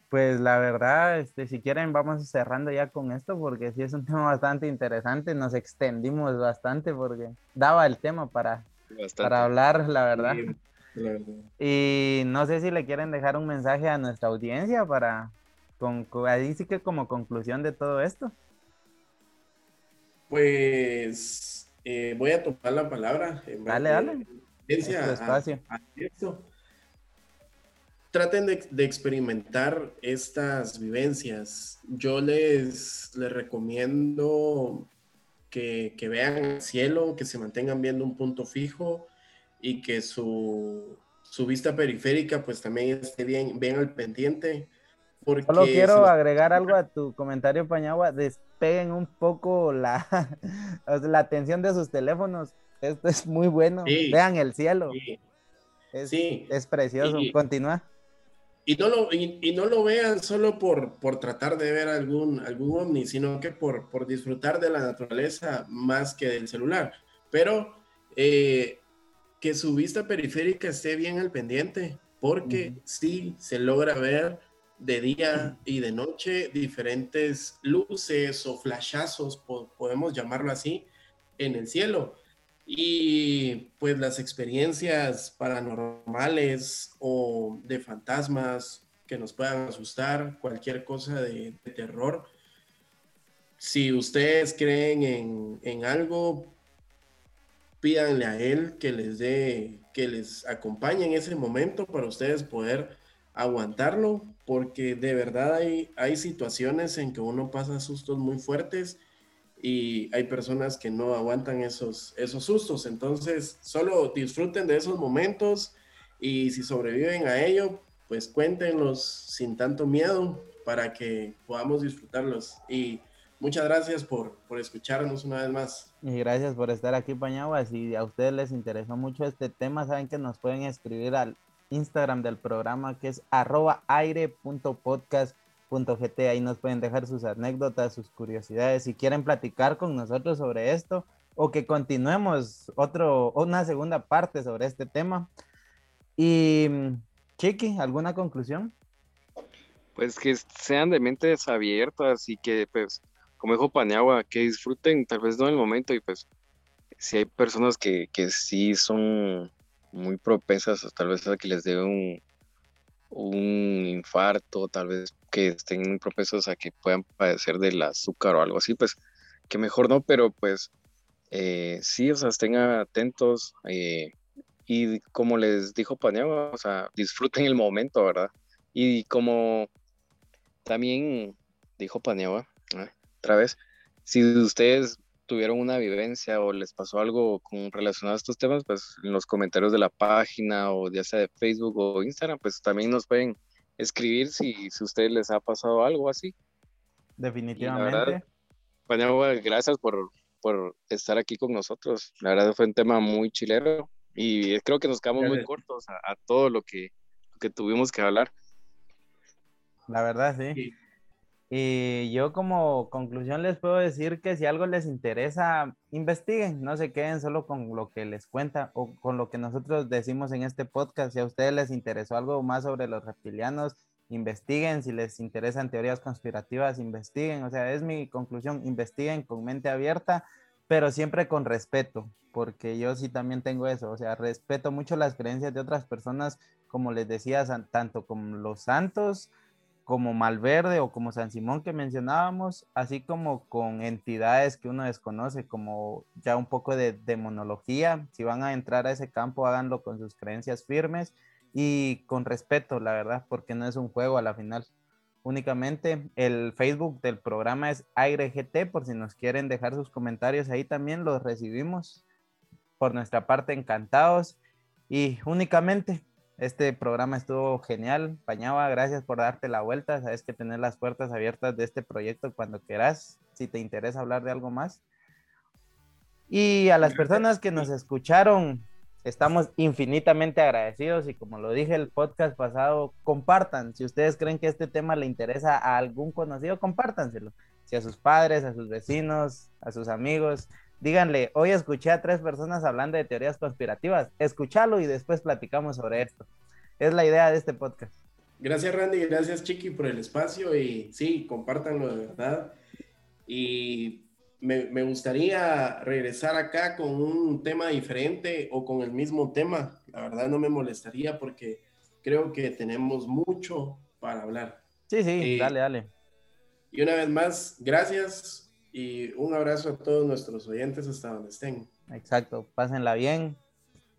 Pues la verdad, este, si quieren vamos cerrando ya con esto porque sí es un tema bastante interesante, nos extendimos bastante porque daba el tema para, para hablar, la verdad. Sí, la verdad. Y no sé si le quieren dejar un mensaje a nuestra audiencia para, con, ahí sí que como conclusión de todo esto. Pues eh, voy a tomar la palabra. En dale, dale. A, a esto traten de, de, experimentar estas vivencias. Yo les, les recomiendo que, que, vean el cielo, que se mantengan viendo un punto fijo y que su, su vista periférica pues también esté bien, bien al pendiente. Porque Solo quiero los... agregar algo a tu comentario, Pañagua. Despeguen un poco la, la atención de sus teléfonos. Esto es muy bueno. Sí, Vean el cielo. Sí. Es, sí. es precioso. Continúa. Y no, lo, y, y, no lo vean solo por, por tratar de ver algún, algún ovni, sino que por, por disfrutar de la naturaleza más que del celular. Pero eh, que su vista periférica esté bien al pendiente, porque uh -huh. sí se logra ver de día y de noche diferentes luces o flashazos, po podemos llamarlo así, en el cielo. Y pues las experiencias paranormales o de fantasmas que nos puedan asustar, cualquier cosa de, terror. Si ustedes creen en, en, algo, pídanle a él que les dé, que les acompañe en ese momento para ustedes poder aguantarlo, porque de verdad hay, hay situaciones en que uno pasa sustos muy fuertes y hay personas que no aguantan esos, esos sustos. Entonces, solo disfruten de esos momentos y si sobreviven a ello, pues cuéntenlos sin tanto miedo para que podamos disfrutarlos. Y muchas gracias por, por escucharnos una vez más. Y gracias por estar aquí, Pañagua. Si a ustedes les interesó mucho este tema, saben que nos pueden escribir al Instagram del programa que es arroba aire.podcast .gt, ahí nos pueden dejar sus anécdotas, sus curiosidades, si quieren platicar con nosotros sobre esto o que continuemos otro, una segunda parte sobre este tema. Y Chiqui, ¿alguna conclusión? Pues que sean de mentes abiertas y que, pues, como dijo Paniagua, que disfruten tal vez no el momento y pues si hay personas que, que sí son muy propensas tal vez a que les dé un, un infarto, tal vez que estén propensos a que puedan padecer del azúcar o algo así, pues que mejor no, pero pues eh, sí, o sea, estén atentos eh, y como les dijo Paneagua, o sea, disfruten el momento, ¿verdad? Y como también dijo Paneagua, ¿eh? otra vez, si ustedes tuvieron una vivencia o les pasó algo con relacionado a estos temas, pues en los comentarios de la página o ya sea de Facebook o Instagram, pues también nos pueden escribir si, si a ustedes les ha pasado algo así. Definitivamente. Verdad, gracias por, por estar aquí con nosotros. La verdad fue un tema muy chilero y creo que nos quedamos muy cortos a, a todo lo que, lo que tuvimos que hablar. La verdad, sí. sí. Y yo como conclusión les puedo decir que si algo les interesa, investiguen, no se queden solo con lo que les cuenta o con lo que nosotros decimos en este podcast. Si a ustedes les interesó algo más sobre los reptilianos, investiguen. Si les interesan teorías conspirativas, investiguen. O sea, es mi conclusión, investiguen con mente abierta, pero siempre con respeto, porque yo sí también tengo eso. O sea, respeto mucho las creencias de otras personas, como les decía, tanto como los santos como Malverde o como San Simón que mencionábamos, así como con entidades que uno desconoce, como ya un poco de demonología. Si van a entrar a ese campo, háganlo con sus creencias firmes y con respeto, la verdad, porque no es un juego a la final. Únicamente el Facebook del programa es Aire GT, por si nos quieren dejar sus comentarios ahí también los recibimos. Por nuestra parte, encantados. Y únicamente este programa estuvo genial. Pañaba, gracias por darte la vuelta. Sabes que tener las puertas abiertas de este proyecto cuando quieras, si te interesa hablar de algo más. Y a las personas que nos escucharon, estamos infinitamente agradecidos y como lo dije el podcast pasado, compartan. Si ustedes creen que este tema le interesa a algún conocido, compártanselo. Si a sus padres, a sus vecinos, a sus amigos, díganle, hoy escuché a tres personas hablando de teorías conspirativas, escúchalo y después platicamos sobre esto. Es la idea de este podcast. Gracias Randy, gracias Chiqui por el espacio y sí, compártanlo de verdad. Y me, me gustaría regresar acá con un tema diferente o con el mismo tema. La verdad no me molestaría porque creo que tenemos mucho para hablar. Sí, sí, Eh, dale, dale. Y una vez más, gracias y un abrazo a todos nuestros oyentes hasta donde estén. Exacto, pásenla bien.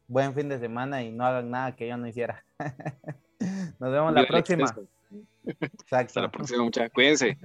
Buen fin de semana y no hagan nada que yo no hiciera. Nos vemos la próxima. Exacto. Hasta la próxima, muchachos. Cuídense.